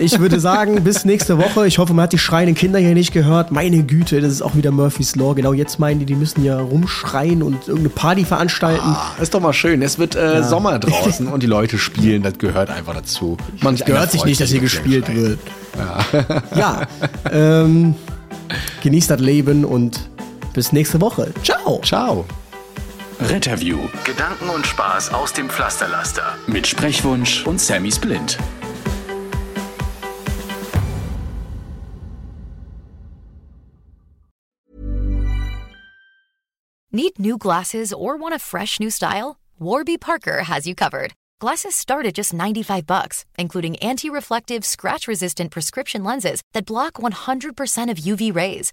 Ich würde sagen, bis nächste Woche. Ich hoffe, man hat die schreienden Kinder hier nicht gehört. Meine Güte, das ist auch wieder Murphy's Law. Genau jetzt meinen die, die müssen ja rumschreien und irgendeine Party veranstalten. Ah, ist doch mal schön. Es wird äh, Sommer draußen und die Leute spielen. Das gehört einfach dazu. Einer Gehört sich nicht, dass hier gespielt wird. Ja, ähm, genießt das Leben und bis nächste Woche. Ciao. Ciao. Retterview Gedanken und Spaß aus dem Pflasterlaster. mit Sprechwunsch und Sammy Splint. Need new glasses or want a fresh new style? Warby Parker has you covered. Glasses start at just 95 bucks, including anti-reflective, scratch-resistant prescription lenses that block 100% of UV rays.